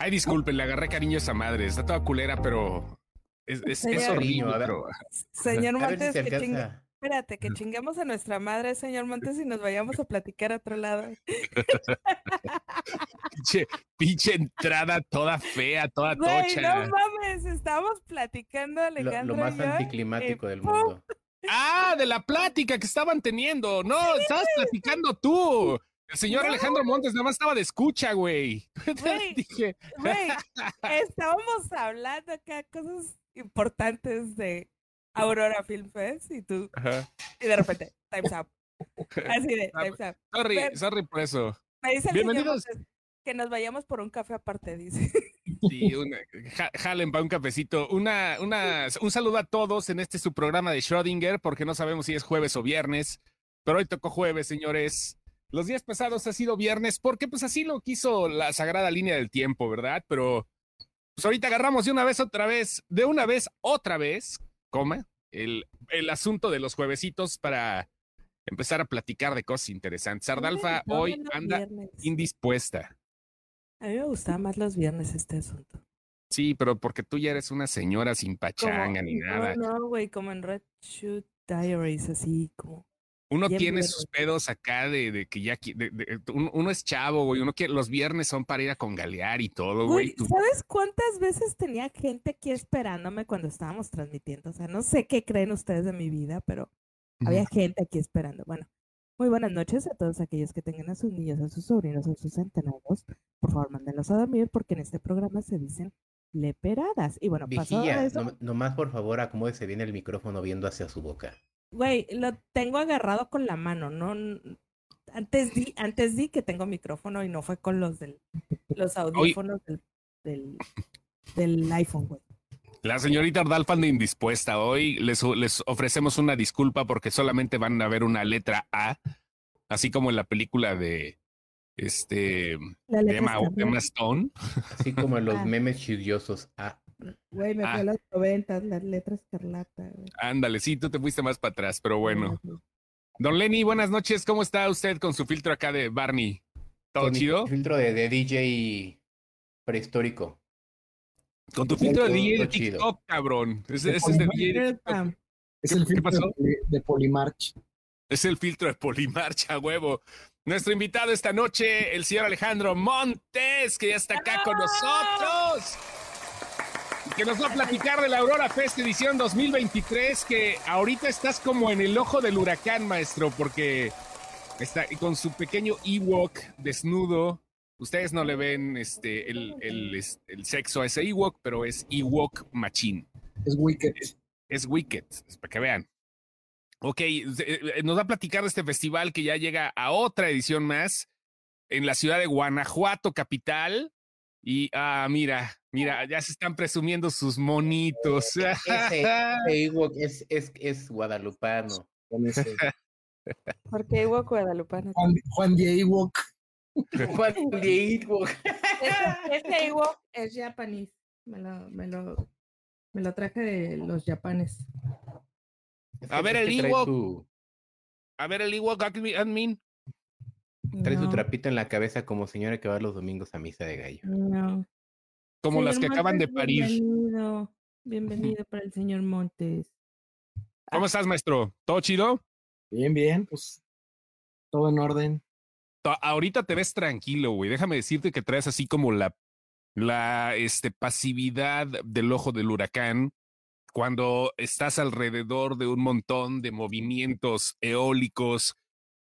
Ay, disculpen, le agarré cariño a esa madre. Está toda culera, pero es, es, es horrible. Pero... Señor Montes, que. Espérate, que chingamos a nuestra madre, señor Montes, y nos vayamos a platicar a otro lado. pinche, pinche entrada toda fea, toda tocha. No mames, estábamos platicando, Alejandro. Lo, lo más anticlimático del mundo. Ah, de la plática que estaban teniendo. No, estabas platicando tú. El señor Alejandro Montes nada más estaba de escucha, güey. Dije. Güey, estábamos hablando acá cosas importantes de Aurora Film Fest y tú. Y de repente, time's up. Así de, time's up. Sorry, sorry por eso. Me dice Bienvenidos. que nos vayamos por un café aparte, dice. Sí, una, jalen para un cafecito. Una, una, un saludo a todos en este su programa de Schrödinger, porque no sabemos si es jueves o viernes, pero hoy tocó jueves, señores. Los días pasados ha sido viernes, porque pues así lo quiso la sagrada línea del tiempo, ¿verdad? Pero pues ahorita agarramos de una vez otra vez, de una vez otra vez, coma, el, el asunto de los juevesitos para empezar a platicar de cosas interesantes. Sardalfa hoy anda indispuesta. A mí me gustaba más los viernes este asunto. Sí, pero porque tú ya eres una señora sin pachanga ni nada. No, güey, como en Red Shoot Diaries, así como. Uno tiene sus pedos acá de, de que ya de, uno, es chavo, güey. Uno quiere, los viernes son para ir a congalear y todo, güey. ¿Sabes cuántas veces tenía gente aquí esperándome cuando estábamos transmitiendo? O sea, no sé qué creen ustedes de mi vida, pero había gente aquí esperando. Bueno, muy buenas noches a todos aquellos que tengan a sus niños, a sus sobrinos, a sus centenarios. Por favor, mándenlos a dormir porque en este programa se dicen leperadas. Y bueno, pasó eso. No, nomás por favor acomódese bien el micrófono viendo hacia su boca. Güey, lo tengo agarrado con la mano, no. Antes di, antes di que tengo micrófono y no fue con los del, los audífonos del, del, iPhone, güey. La señorita Ardalfa anda indispuesta. Hoy les, les ofrecemos una disculpa porque solamente van a ver una letra A, así como en la película de este Emma, Stone. Así como en los ah. memes chidiosos A. Güey, me fue a las noventas, las letras escarlata. Ándale, sí, tú te fuiste más para atrás, pero bueno. Don Lenny, buenas noches. ¿Cómo está usted con su filtro acá de Barney? ¿Todo chido? Filtro de, de, DJ prehistórico. Con tu filtro de DJ de TikTok, cabrón. Ese, es de DJ Es el filtro de, de Polimarch. Es el filtro de Polimarch, a huevo. Nuestro invitado esta noche, el señor Alejandro Montes, que ya está acá con nosotros que nos va a platicar de la Aurora Fest edición 2023, que ahorita estás como en el ojo del huracán, maestro, porque está con su pequeño Ewok desnudo. Ustedes no le ven este, el, el, el sexo a ese Ewok, pero es Ewok machín. Es Wicked. Es, Wicked, para que vean. Ok, eh, nos va a platicar de este festival que ya llega a otra edición más en la ciudad de Guanajuato, capital. Y, ah, mira, mira, ya se están presumiendo sus monitos. Ese, Ewok es, es, es guadalupano. ¿Por qué Ewok guadalupano? Juan, Juan de Ewok. Juan de Ewok. Ese, Ewok es japonés. Me lo, me, lo, me lo traje de los japones. A ver el Ewok. A ver el Ewok admin. Trae su trapito en la cabeza como señora que va los domingos a misa de gallo. No. Como las que acaban de parir. Bienvenido, bienvenido para el señor Montes. ¿Cómo estás, maestro? ¿Todo chido? Bien, bien, pues todo en orden. Ahorita te ves tranquilo, güey. Déjame decirte que traes así como la, la este, pasividad del ojo del huracán cuando estás alrededor de un montón de movimientos eólicos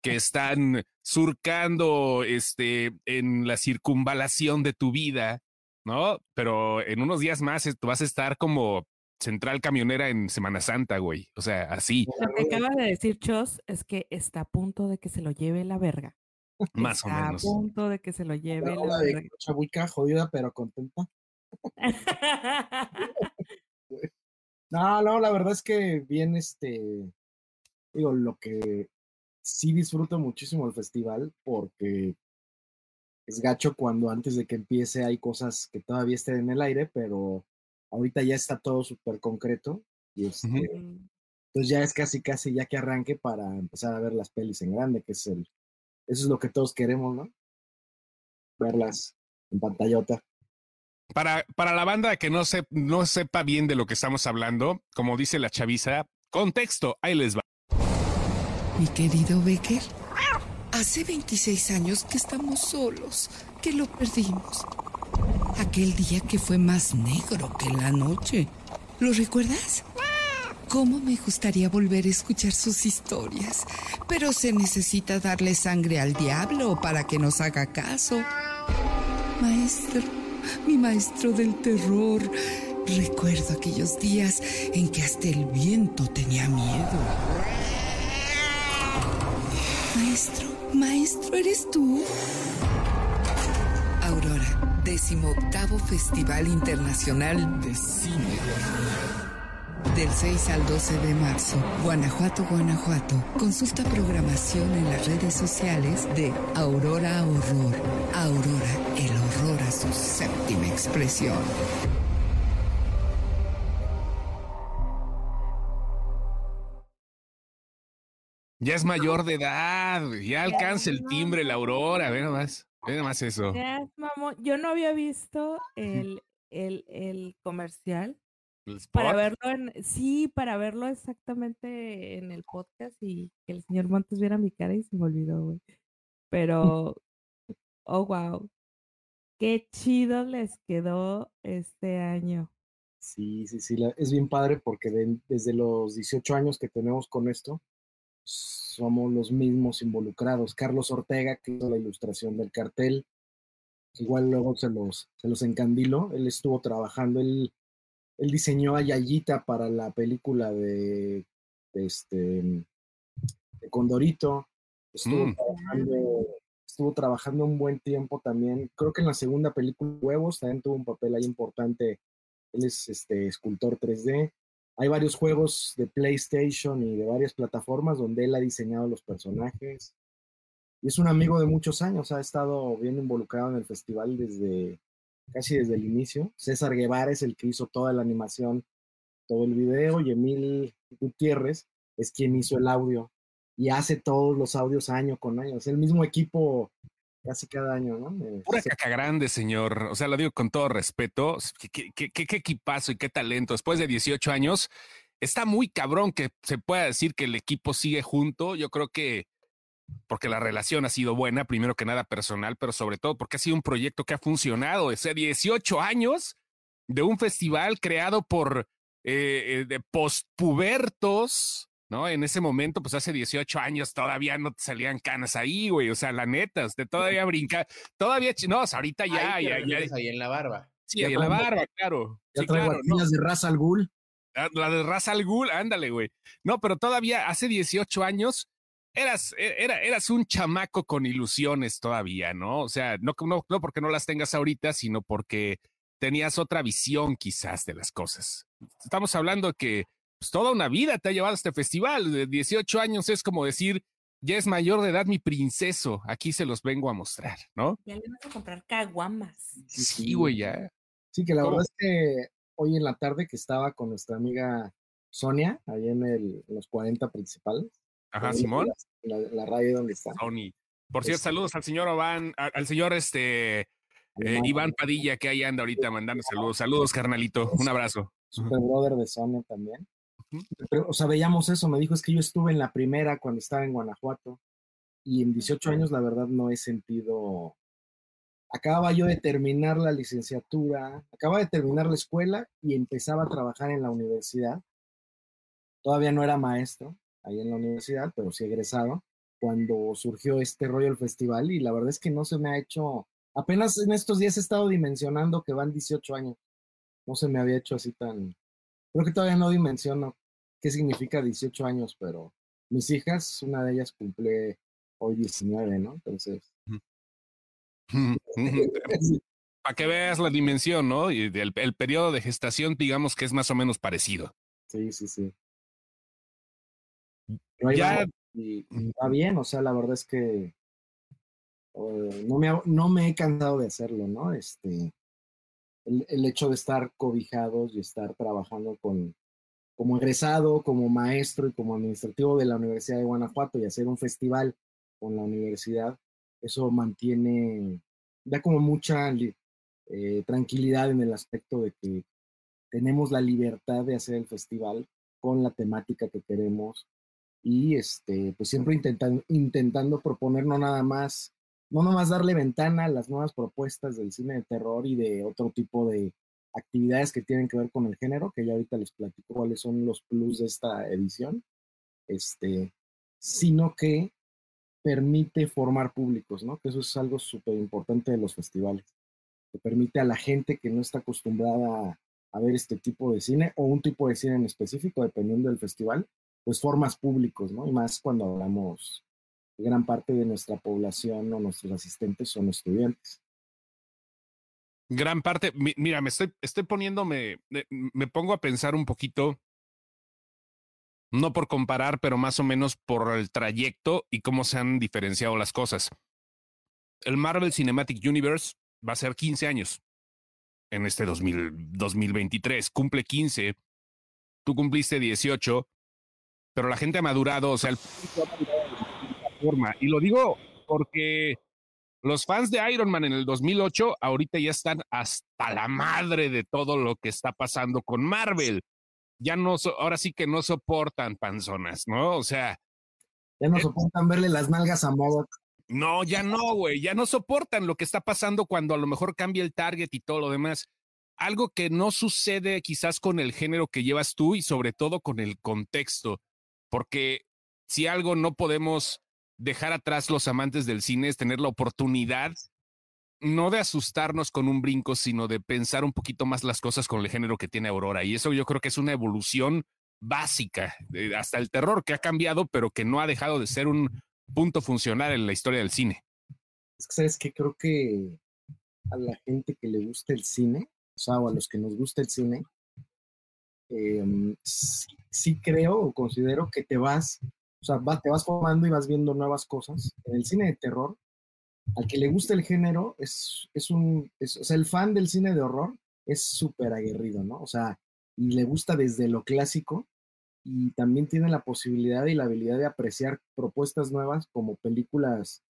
que están surcando este, en la circunvalación de tu vida, ¿no? Pero en unos días más tú vas a estar como central camionera en Semana Santa, güey. O sea, así. Lo que acaba de decir Chos es que está a punto de que se lo lleve la verga. Más o menos. a punto de que se lo lleve la, verga. Chabuica jodida, pero contenta. no, no, la verdad es que bien, este, digo, lo que sí disfruto muchísimo el festival porque es gacho cuando antes de que empiece hay cosas que todavía estén en el aire, pero ahorita ya está todo súper concreto y este, entonces ya es casi casi ya que arranque para empezar a ver las pelis en grande, que es el, eso es lo que todos queremos, ¿no? Verlas en pantallota. Para, para la banda que no, se, no sepa bien de lo que estamos hablando, como dice la chaviza, contexto, ahí les va. Mi querido Becker, hace 26 años que estamos solos, que lo perdimos. Aquel día que fue más negro que la noche. ¿Lo recuerdas? ¿Cómo me gustaría volver a escuchar sus historias? Pero se necesita darle sangre al diablo para que nos haga caso. Maestro, mi maestro del terror. Recuerdo aquellos días en que hasta el viento tenía miedo. Maestro, ¿eres tú? Aurora, décimo octavo Festival Internacional de Cine. Del 6 al 12 de marzo, Guanajuato, Guanajuato. Consulta programación en las redes sociales de Aurora Horror. Aurora, el horror a su séptima expresión. Ya es mayor de edad, ya alcanza el timbre la aurora, ve nomás, ve nomás eso. Ya, mamón. Yo no había visto el, el, el comercial El para spot. verlo en, sí, para verlo exactamente en el podcast y que el señor Montes viera mi cara y se me olvidó, güey. Pero, oh, wow. Qué chido les quedó este año. Sí, sí, sí, la- es bien padre porque de- desde los 18 años que tenemos con esto, somos los mismos involucrados. Carlos Ortega, que hizo la ilustración del cartel, igual luego se los, se los encandilo, él estuvo trabajando, él, él diseñó a Yayita para la película de, de este, de Condorito, estuvo, Mm. trabajando, estuvo trabajando un buen tiempo también, creo que en la segunda película, Huevos, también tuvo un papel ahí importante él es este, escultor 3D. Hay varios juegos de PlayStation y de varias plataformas donde él ha diseñado los personajes. Y es un amigo de muchos años, ha estado bien involucrado en el festival desde casi desde el inicio. César Guevara es el que hizo toda la animación, todo el video, y Emil Gutiérrez es quien hizo el audio y hace todos los audios año con año. Es el mismo equipo casi cada año, ¿no? Pura caca grande, señor. O sea, lo digo con todo respeto. Qué, qué- qué- qué- qué equipazo y qué talento. Después de 18 años, está muy cabrón que se pueda decir que el equipo sigue junto. Yo creo que porque la relación ha sido buena, primero que nada personal, pero sobre todo porque ha sido un proyecto que ha funcionado. O sea, 18 años de un festival creado por eh, eh, de postpubertos, ¿no? En ese momento, pues hace 18 años todavía no te salían canas ahí, güey. O sea, la neta, usted todavía brinca, todavía, no, o sea, ahorita ya, Ahí ya, ya, ahí en la barba. sí, ahí en la barba, claro. ya Sí, traigo claro, no. de raza al Ghul. La, la de Ra's al Ghul, ándale, güey. No, pero todavía hace 18 años eras, e- era, eras un chamaco con ilusiones todavía, ¿no? O sea, no, no, no porque no las tengas ahorita, sino porque tenías otra visión quizás de las cosas. Estamos hablando que pues, toda una vida te ha llevado a este festival. De 18 años es como decir, ya es mayor de edad mi princeso, aquí se los vengo a mostrar, ¿no? Ya le vas a comprar caguamas. Sí, güey, ya. Sí, que la ¿Cómo? verdad es que hoy en la tarde que estaba con nuestra amiga Sonia, ahí en, el, en los 40 principales. Ajá, Simón. La, la- la radio donde está. Sony. Por cierto, Este- saludos al señor Iván, al, señor este eh, Iván. Iván Padilla, que ahí anda ahorita mandando saludos. Saludos, carnalito. Un abrazo. Super brother de Sonia también. Pero, o sea, veíamos eso. Me dijo, es que yo estuve en la primera cuando estaba en Guanajuato. Y en 18 años, la verdad, no he sentido. Acababa yo de terminar la licenciatura, acababa de terminar la escuela y empezaba a trabajar en la universidad. Todavía no era maestro ahí en la universidad, pero sí egresado, cuando surgió este rollo del festival. Y la verdad es que no se me ha hecho. Apenas en estos días he estado dimensionando que van 18 años no se me había hecho así tan... Creo que todavía no dimensiono qué significa 18 años, pero mis hijas, una de ellas cumple hoy 19, ¿no? Entonces... Para que veas la dimensión, ¿no? Y el, el periodo de gestación, digamos que es más o menos parecido. Sí, sí, sí. Ya- y, y va bien, o sea, la verdad es que eh, no, me, ha- no me he cansado de hacerlo, ¿no? Este, el, el hecho de estar cobijados y estar trabajando con, como egresado, como maestro y como administrativo de la Universidad de Guanajuato y hacer un festival con la universidad, eso mantiene, da como mucha, eh, tranquilidad en el aspecto de que tenemos la libertad de hacer el festival con la temática que queremos y este, pues siempre intentando, intentando proponer no nada más, no nada más darle ventana a las nuevas propuestas del cine de terror y de otro tipo de actividades que tienen que ver con el género, que ya ahorita les platico cuáles son los plus de esta edición, este, sino que permite formar públicos, ¿no? Que eso es algo súper importante de los festivales, que permite a la gente que no está acostumbrada a, ver este tipo de cine o un tipo de cine en específico, dependiendo del festival, pues formas públicos, ¿no? Y más cuando hablamos, gran parte de nuestra población o nuestros asistentes son estudiantes. Gran parte, mira, me estoy, estoy poniéndome, me pongo a pensar un poquito no por comparar, pero más o menos por el trayecto y cómo se han diferenciado las cosas. El Marvel Cinematic Universe va a ser 15 años en este 2023, cumple 15, tú cumpliste 18, pero la gente ha madurado, o sea, el forma. Y lo digo porque los fans de Iron Man en el 2008 ahorita ya están hasta la madre de todo lo que está pasando con Marvel ya no, ahora sí que no soportan panzonas, ¿no? O sea. Ya no eh soportan verle las nalgas a modo. No, ya no, güey, ya no soportan lo que está pasando cuando a lo mejor cambia el target y todo lo demás. Algo que no sucede quizás con el género que llevas tú y sobre todo con el contexto, porque si algo no podemos dejar atrás los amantes del cine es tener la oportunidad no de asustarnos con un brinco, sino de pensar un poquito más las cosas con el género que tiene Aurora. Y eso yo creo que es una evolución básica, hasta el terror que ha cambiado, pero que no ha dejado de ser un punto funcional en la historia del cine. Es que, ¿sabes que Creo que a la gente que le gusta el cine, o sea, o a los que nos gusta el cine, em, sí, creo o considero que te vas, o sea, te vas formando y vas viendo nuevas cosas. En el cine de terror, al que le gusta el género, es, es un, o sea, el fan del cine de horror es súper aguerrido, ¿no? O sea, y le gusta desde lo clásico y también tiene la posibilidad y la habilidad de apreciar propuestas nuevas como películas,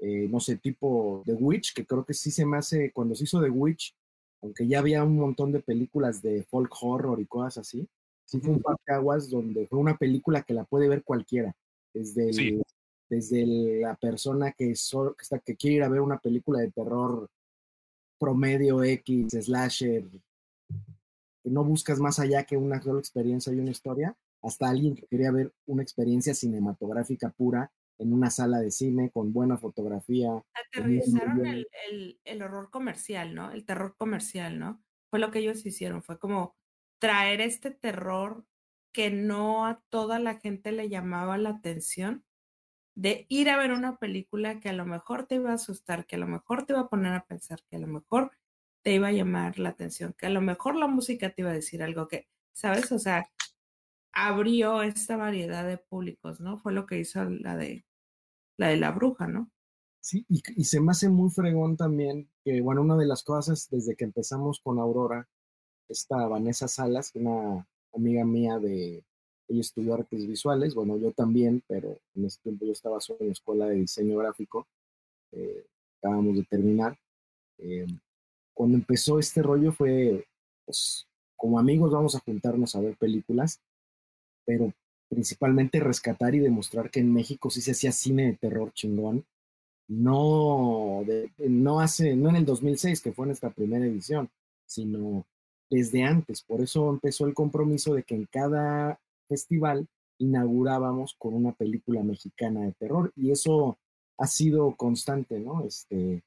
eh, no sé, tipo The Witch, que creo que sí se me hace, cuando se hizo The Witch, aunque ya había un montón de películas de folk horror y cosas así, sí fue un parque aguas donde fue una película que la puede ver cualquiera, desde el, desde la persona que, que, está, que quiere ir a ver una película de terror promedio X, slasher, que no buscas más allá que una sola experiencia y una historia, hasta alguien que quería ver una experiencia cinematográfica pura en una sala de cine con buena fotografía. Aterrizaron el, el, el, horror comercial, ¿no? El terror comercial, ¿no? Fue lo que ellos hicieron, fue como traer este terror que no a toda la gente le llamaba la atención, de ir a ver una película que a lo mejor te iba a asustar, que a lo mejor te iba a poner a pensar, que a lo mejor te iba a llamar la atención, que a lo mejor la música te iba a decir algo que, ¿sabes? O sea, abrió esta variedad de públicos, ¿no? Fue lo que hizo la de la de la bruja, ¿no? Sí, y, y se me hace muy fregón también que, bueno, una de las cosas desde que empezamos con Aurora, esta Vanessa Salas, una amiga mía de, ella estudió artes visuales, bueno, yo también, pero en ese tiempo yo estaba solo en la escuela de diseño gráfico, eh, acabamos de terminar. Eh, cuando empezó este rollo fue, pues, como amigos vamos a juntarnos a ver películas, pero principalmente rescatar y demostrar que en México sí se hacía cine de terror chingón. No, no hace, no en el 2006, que fue nuestra primera edición, sino desde antes. Por eso empezó el compromiso de que en cada festival inaugurábamos con una película mexicana de terror y eso ha sido constante, ¿no? Este,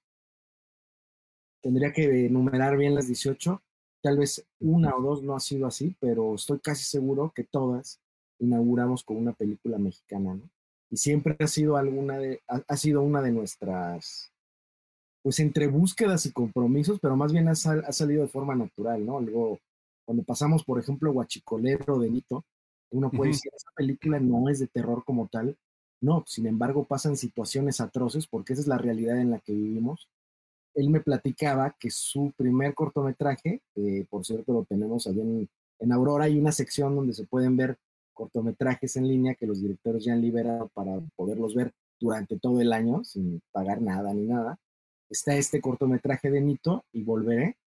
tendría que enumerar bien las 18, tal vez una o dos no ha sido así, pero estoy casi seguro que todas inauguramos con una película mexicana, ¿no? Y siempre ha sido alguna de, ha, sido una de nuestras, pues entre búsquedas y compromisos, pero más bien ha, ha salido de forma natural, ¿no? Luego, cuando pasamos, por ejemplo, Guachicolero de Nito, uno puede decir, esa película no es de terror como tal. No, sin embargo, pasan situaciones atroces porque esa es la realidad en la que vivimos. Él me platicaba que su primer cortometraje, por cierto lo tenemos allá en, en Aurora, hay una sección donde se pueden ver cortometrajes en línea que los directores ya han liberado para poderlos ver durante todo el año sin pagar nada ni nada. Está este cortometraje de Nito y volveré.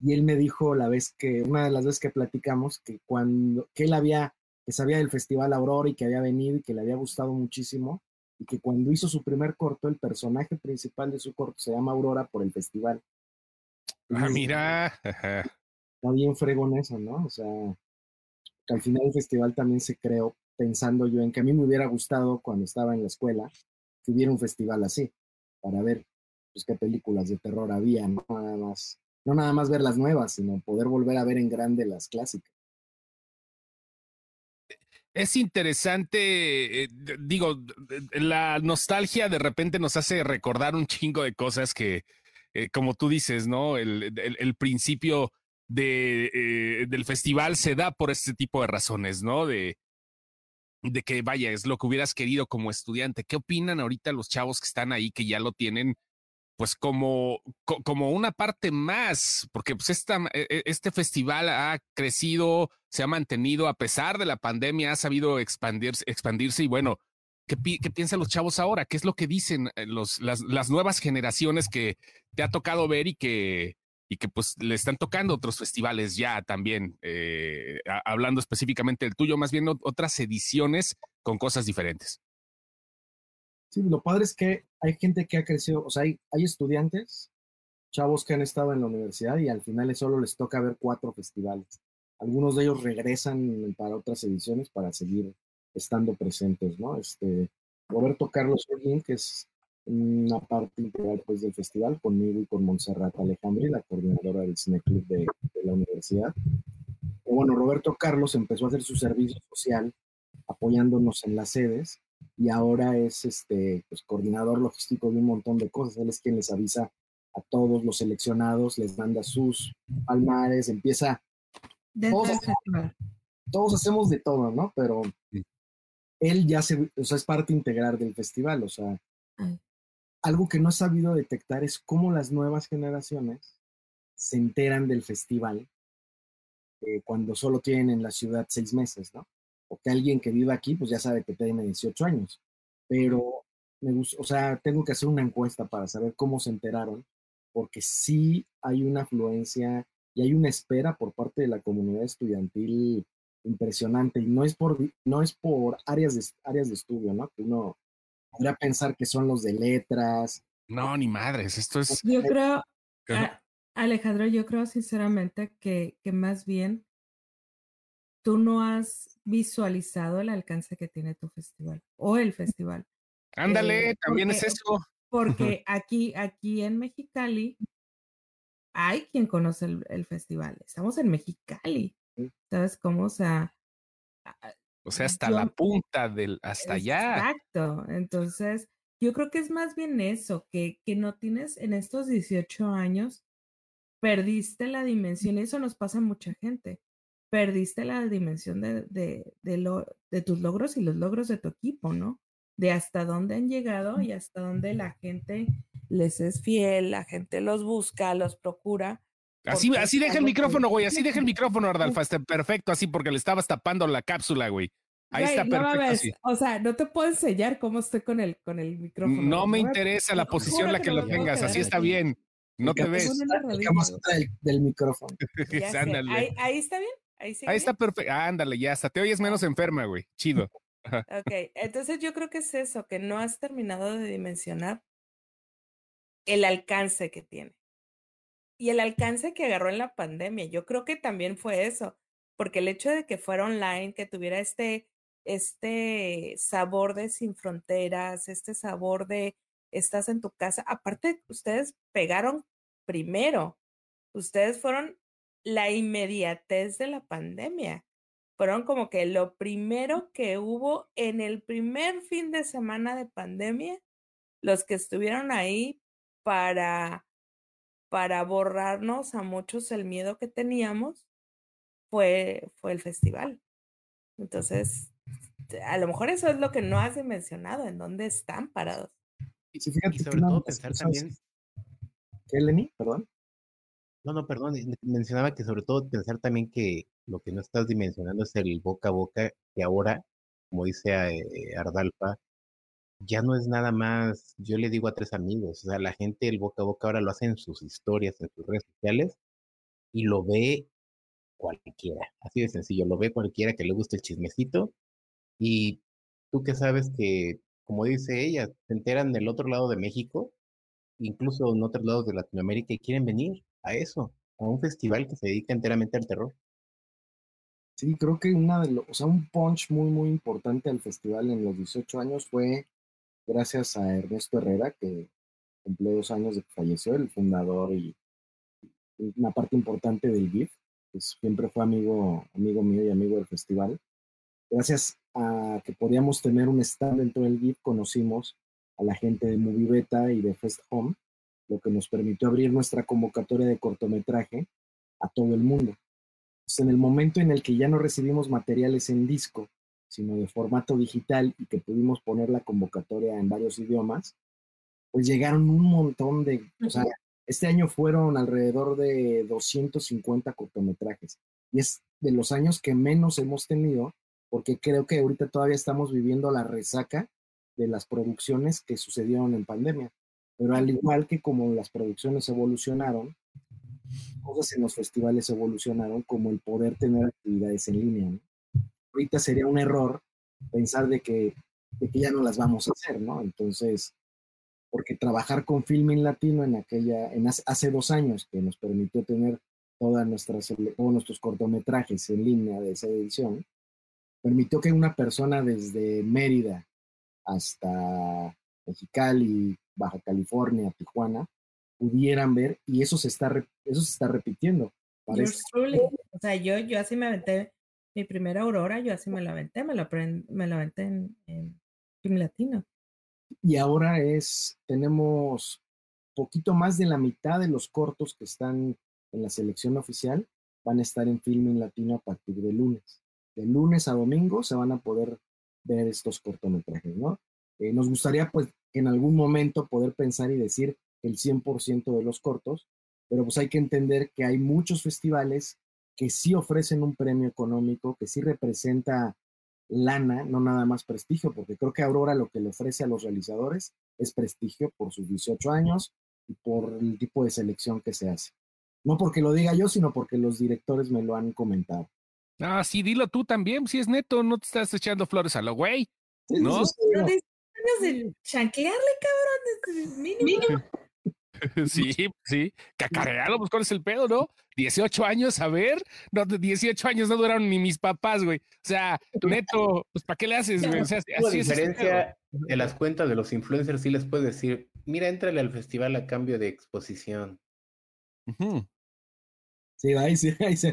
Y él me dijo la vez que, una de las veces que platicamos, que cuando, que él había, que sabía del Festival Aurora y que había venido y que le había gustado muchísimo, y que cuando hizo su primer corto, el personaje principal de su corto se llama Aurora por el festival. Ah, mira. Está bien fregón eso, ¿no? O sea, que al final el festival también se creó pensando yo en que a mí me hubiera gustado cuando estaba en la escuela que hubiera un festival así, para ver pues, qué películas de terror había, no nada más, no nada más ver las nuevas, sino poder volver a ver en grande las clásicas. Es interesante, eh, digo, la nostalgia de repente nos hace recordar un chingo de cosas que, eh, como tú dices, ¿no? El, el, principio de, eh, del festival se da por este tipo de razones, ¿no? De, de que vaya, es lo que hubieras querido como estudiante. ¿Qué opinan ahorita los chavos que están ahí, que ya lo tienen pues como, como una parte más, porque pues esta, e, e, este festival ha crecido, se ha mantenido a pesar de la pandemia, ha sabido expandirse, expandirse y bueno, ¿qué, qué piensan los chavos ahora? ¿Qué es lo que dicen eh, los, las, las, nuevas generaciones que te ha tocado ver y que, y que pues le están tocando otros festivales ya también, eh, hablando específicamente del tuyo, más bien otras ediciones con cosas diferentes? Sí, lo padre es que hay gente que ha crecido, o sea, hay, hay estudiantes, chavos que han estado en la universidad y al final solo les toca ver cuatro festivales. Algunos de ellos regresan para otras ediciones para seguir estando presentes, ¿no? Este, Roberto Carlos Orguín, que es una parte integral pues, del festival, conmigo y con Montserrat Alejandri, la coordinadora del Cine Club de, de la universidad. Bueno, Roberto Carlos empezó a hacer su servicio social apoyándonos en las sedes y ahora es este pues, coordinador logístico de un montón de cosas. Él es quien les avisa a todos los seleccionados, les manda sus palmares, empieza. Todos, todos, hacemos de todo, ¿no? Pero él ya se, o sea, es parte integral del festival, o sea, algo que no he sabido detectar es cómo las nuevas generaciones se enteran del festival eh, cuando solo tienen en la ciudad seis meses, ¿no? O que alguien que viva aquí, pues ya sabe que tiene 18 años. Pero me gusta, o sea, tengo que hacer una encuesta para saber cómo se enteraron, porque sí hay una afluencia y hay una espera por parte de la comunidad estudiantil impresionante y no es por no es por áreas de áreas de estudio, ¿no? Que uno podría pensar que son los de letras. No, ni madres, esto es Yo creo Alejandro, yo creo sinceramente que, que más bien tú no has visualizado el alcance que tiene tu festival o el festival. Ándale, eh, también es eso. Porque aquí, aquí en Mexicali hay quien conoce el, festival. Estamos en Mexicali. ¿Sabes cómo? O sea. O sea, hasta la punta del, hasta allá. Exacto. Entonces, yo creo que es más bien eso, que, que no tienes en estos 18 años, perdiste la dimensión. Y eso nos pasa a mucha gente perdiste la dimensión de, de, de, lo, de tus logros y los logros de tu equipo, ¿no? De hasta dónde han llegado y hasta dónde la gente les es fiel, la gente los busca, los procura. Así, así deja el micrófono, güey, así deja el micrófono, Ardalfa, está perfecto, así porque le estabas tapando la cápsula, güey. Ahí está perfecto. O sea, no te puedo enseñar cómo estoy con el, con el micrófono. No me interesa la posición en la que, lo tengas, así está bien. No te ves. Del, del micrófono. ahí, ahí, está bien. Ahí, está perfecto. ándale, ya hasta te oyes menos enferma, güey. Chido. Ok, entonces yo creo que es eso, que no has terminado de dimensionar el alcance que tiene. Y el alcance que agarró en la pandemia, yo creo que también fue eso, porque el hecho de que fuera online, que tuviera este, este sabor de sin fronteras, este sabor de estás en tu casa, aparte ustedes pegaron primero, ustedes fueron la inmediatez de la pandemia. Fueron como que lo primero que hubo en el primer fin de semana de pandemia, los que estuvieron ahí para, para borrarnos a muchos el miedo que teníamos, fue, fue el festival. Entonces, a lo mejor eso es lo que no has mencionado, en dónde están parados. Y, sobre todo pensar también. ¿Qué, Lenny? Perdón. No, no, perdón, mencionaba que sobre todo pensar también que lo que no estás dimensionando es el boca a boca que ahora, como dice eh, Ardalfa, ya no es nada más, yo le digo a tres amigos, o sea, la gente el boca a boca ahora lo hace en sus historias, en sus redes sociales, y lo ve cualquiera, así de sencillo, lo ve cualquiera que le guste el chismecito, y tú que sabes que, como dice ella, se enteran del otro lado de México, incluso en otros lados de Latinoamérica, y quieren venir a eso, a un festival que se dedica enteramente al terror. Sí, creo que una de los, o sea, un punch muy, muy importante al festival en los 18 años fue gracias a Ernesto Herrera, que cumplió dos años de que falleció, el fundador y una parte importante del GIF, que siempre fue amigo, amigo mío y amigo del festival. Gracias a que podíamos tener un stand dentro del GIF, conocimos a la gente de Movie Beta y de Fest Home, lo que nos permitió abrir nuestra convocatoria de cortometraje a todo el mundo. en el momento en el que ya no recibimos materiales en disco, sino de formato digital y que pudimos poner la convocatoria en varios idiomas, pues llegaron un montón de, o sea, este año fueron alrededor de 250 cortometrajes y es de los años que menos hemos tenido porque creo que ahorita todavía estamos viviendo la resaca de las producciones que sucedieron en pandemia. Pero al igual que como las producciones evolucionaron, cosas en los festivales evolucionaron como el poder tener actividades en línea. ahorita sería un error pensar de que, de que ya no las vamos a hacer, ¿no? Entonces, porque trabajar con Filming Latino en aquella, en hace, dos años que nos permitió tener todas nuestras, todos nuestros cortometrajes en línea de esa edición, permitió que una persona desde Mérida hasta Mexicali, Baja California, Tijuana, pudieran ver y eso se está, eso se está repitiendo. O sea, yo, yo así me aventé mi primera aurora, yo así me la aventé, me la, me la aventé en, en Film Latino. Y ahora es, tenemos poquito más de la mitad de los cortos que están en la selección oficial van a estar en Filming Latino a partir de lunes. De lunes a domingo se van a poder ver estos cortometrajes, ¿no? Eh, nos gustaría, pues, en algún momento poder pensar y decir el 100% de los cortos, pero pues hay que entender que hay muchos festivales que sí ofrecen un premio económico, que sí representa lana, no nada más prestigio, porque creo que Aurora lo que le ofrece a los realizadores es prestigio por sus 18 años y por el tipo de selección que se hace. No porque lo diga yo, sino porque los directores me lo han comentado. Ah, sí, dilo tú también, si es neto, no te estás echando flores a lo güey. ¿No? no. De chanquearle, cabrón, mínimo. Sí, sí, cacarealo, pues cuál es el pedo, ¿no? 18 años, a ver, no, 18 años no duraron ni mis papás, güey. O sea, neto, pues ¿para qué le haces, güey? O sea, así diferencia de las cuentas de los influencers, sí les puedes decir, mira, entrale al festival a cambio de exposición. Sí, ahí sí, ahí sí,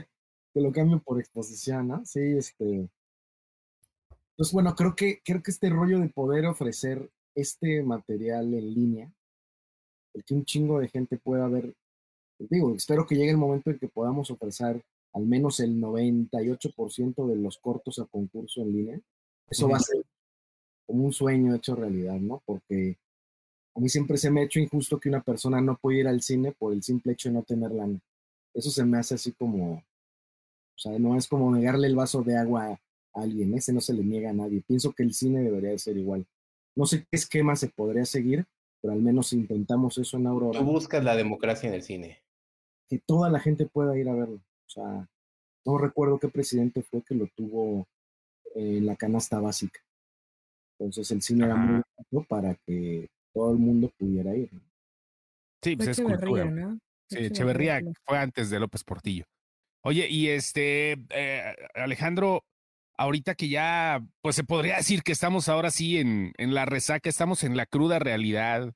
que lo cambio por exposición, ¿no? Sí, este. Pues bueno, creo que, creo que este rollo de poder ofrecer este material en línea el que un chingo de gente pueda ver. Digo, espero que llegue el momento en que podamos ofrecer al menos el 98% de los cortos a concurso en línea. Eso va a ser como un sueño hecho realidad, ¿no? Porque a mí siempre se me ha hecho injusto que una persona no pueda ir al cine por el simple hecho de no tener lana. Eso se me hace así como, o sea, no es como negarle el vaso de agua a alguien, ese no se le niega a nadie. Pienso que el cine debería de ser igual. No sé qué esquema se podría seguir, pero al menos intentamos eso en Aurora. Tú buscas la democracia en el cine. Que toda la gente pueda ir a verlo. O sea, no recuerdo qué presidente fue que lo tuvo en la canasta básica. Entonces el cine era muy bueno para que todo el mundo pudiera ir. Sí, pues es cultura. ¿no? Sí, Echeverría fue antes de López Portillo. Oye, y este, eh, Alejandro, ahorita que ya, pues se podría decir que estamos ahora sí en, en la resaca, estamos en la cruda realidad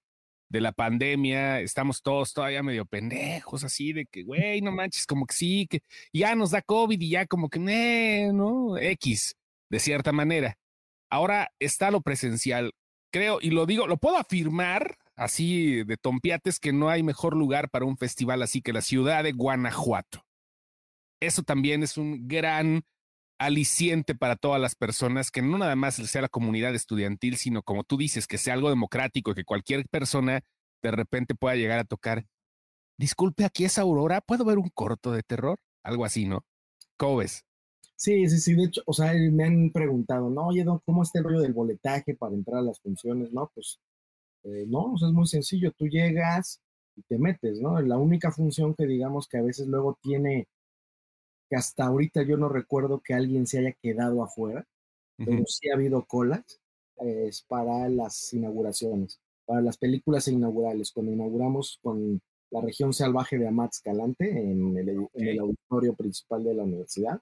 de la pandemia, estamos todos todavía medio pendejos, así de que, güey, no manches, como que sí, que ya nos da COVID y ya como que, no, X, de cierta manera. Ahora está lo presencial, creo, y lo digo, lo puedo afirmar así de tompiates que no hay mejor lugar para un festival así que la ciudad de Guanajuato. Eso también es un gran aliciente para todas las personas, que no nada más sea la comunidad estudiantil, sino como tú dices, que sea algo democrático, que cualquier persona de repente pueda llegar a tocar. Disculpe, aquí es Aurora, ¿puedo ver un corto de terror? Algo así, ¿no? ¿Cómo ves? Sí, sí, sí, de hecho, o sea, me han preguntado, no, oye, Don, ¿cómo está el rollo del boletaje para entrar a las funciones? No, pues, eh, no, o sea, es muy sencillo, tú llegas y te metes, ¿no? La única función que digamos que a veces luego tiene, que hasta ahorita yo no recuerdo que alguien se haya quedado afuera, pero sí ha habido colas, es para las inauguraciones, para las películas inaugurales, cuando inauguramos con la región salvaje de Amat Escalante en el, en el auditorio principal de la universidad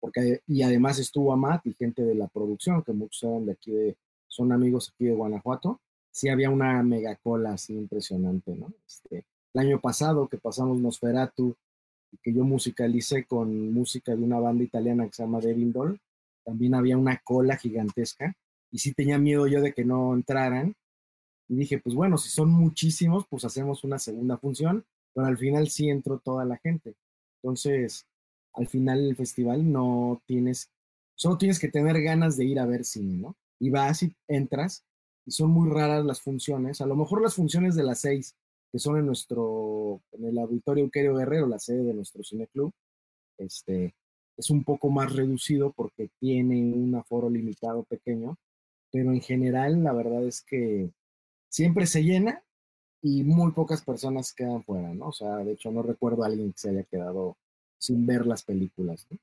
porque y además estuvo Amat y gente de la producción, que muchos eran de aquí de, son amigos aquí de Guanajuato, sí había una mega cola así impresionante, ¿no? Este, el año pasado que pasamos Nosferatu, que yo musicalicé con música de una banda italiana que se llama Doll, también había una cola gigantesca y sí tenía miedo yo de que no entraran. Y dije, pues bueno, si son muchísimos, pues hacemos una segunda función, pero al final sí entró toda la gente. Entonces, al final del festival no tienes, solo tienes que tener ganas de ir a ver cine, ¿no? Y vas y entras y son muy raras las funciones. A lo mejor las funciones de las seis, que son en nuestro, en el auditorio Euquerio Guerrero, la sede de nuestro cineclub, este, es un poco más reducido porque tiene un aforo limitado pequeño, pero en general la verdad es que siempre se llena y muy pocas personas quedan fuera, ¿no? O sea, de hecho no recuerdo a alguien que se haya quedado sin ver las películas. ¿no?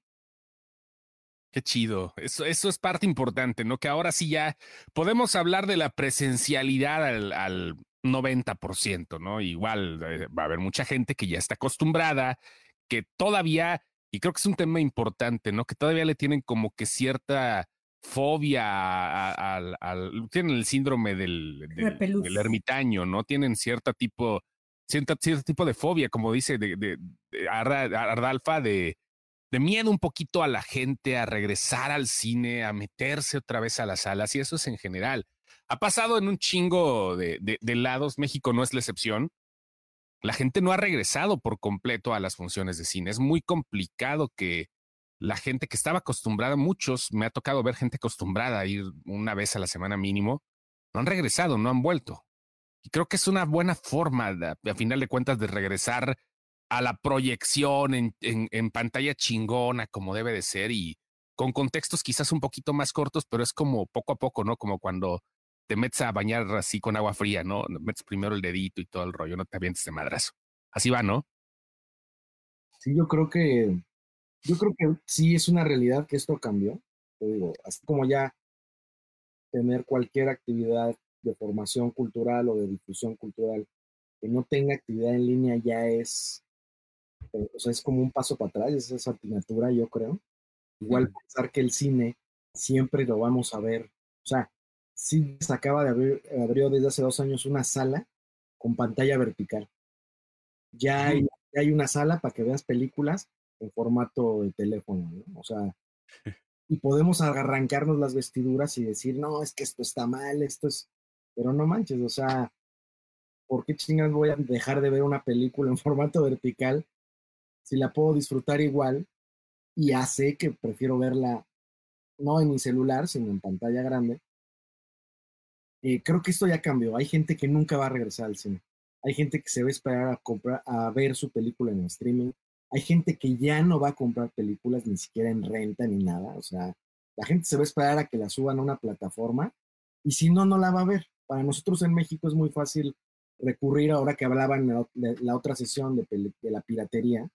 Qué chido. Eso, eso es parte importante, ¿no? Que ahora sí ya podemos hablar de la presencialidad al, al 90%, ¿no? Igual eh, va a haber mucha gente que ya está acostumbrada, que todavía, y creo que es un tema importante, ¿no? Que todavía le tienen como que cierta fobia al, al tienen el síndrome del, del, ermitaño, ¿no? Tienen cierto tipo cierto, cierto tipo de fobia, como dice de, de, de Ardalfa, de, de miedo un poquito a la gente a regresar al cine, a meterse otra vez a las salas, y eso es en general. Ha pasado en un chingo de, de, lados, México no es la excepción. La gente no ha regresado por completo a las funciones de cine. Es muy complicado que la gente que estaba acostumbrada, muchos, me ha tocado ver gente acostumbrada a ir una vez a la semana mínimo, no han regresado, no han vuelto. Y creo que es una buena forma, a final de cuentas, de regresar a la proyección en, en, pantalla chingona como debe de ser y con contextos quizás un poquito más cortos, pero es como poco a poco, ¿no? Como cuando te metes a bañar así con agua fría, ¿no? Metes primero el dedito y todo el rollo, no te avientes de madrazo. Así va, ¿no? Sí, yo creo que, yo creo que sí es una realidad que esto cambió. Te digo, así como ya tener cualquier actividad de formación cultural o de difusión cultural que no tenga actividad en línea ya es, eh, o sea, es como un paso para atrás, es esa antinatura, yo creo. Igual pensar que el cine siempre lo vamos a ver, o sea, sí se acaba de abrir, abrió desde hace dos años una sala con pantalla vertical. Ya hay, hay una sala para que veas películas en formato de teléfono, ¿no? O sea, y podemos arrancarnos las vestiduras y decir, no, es que esto está mal, esto es, pero no manches, o sea, ¿por qué chingas voy a dejar de ver una película en formato vertical si la puedo disfrutar igual? Y sé que prefiero verla no en mi celular, sino en pantalla grande. Eh, creo que esto ya cambió. Hay gente que nunca va a regresar al cine. Hay gente que se va a esperar a comprar, a ver su película en streaming. Hay gente que ya no va a comprar películas ni siquiera en renta ni nada. O sea, la gente se va a esperar a que la suban a una plataforma y si no, no la va a ver. Para nosotros en México es muy fácil recurrir, ahora que hablaban de la otra sesión de, de la piratería,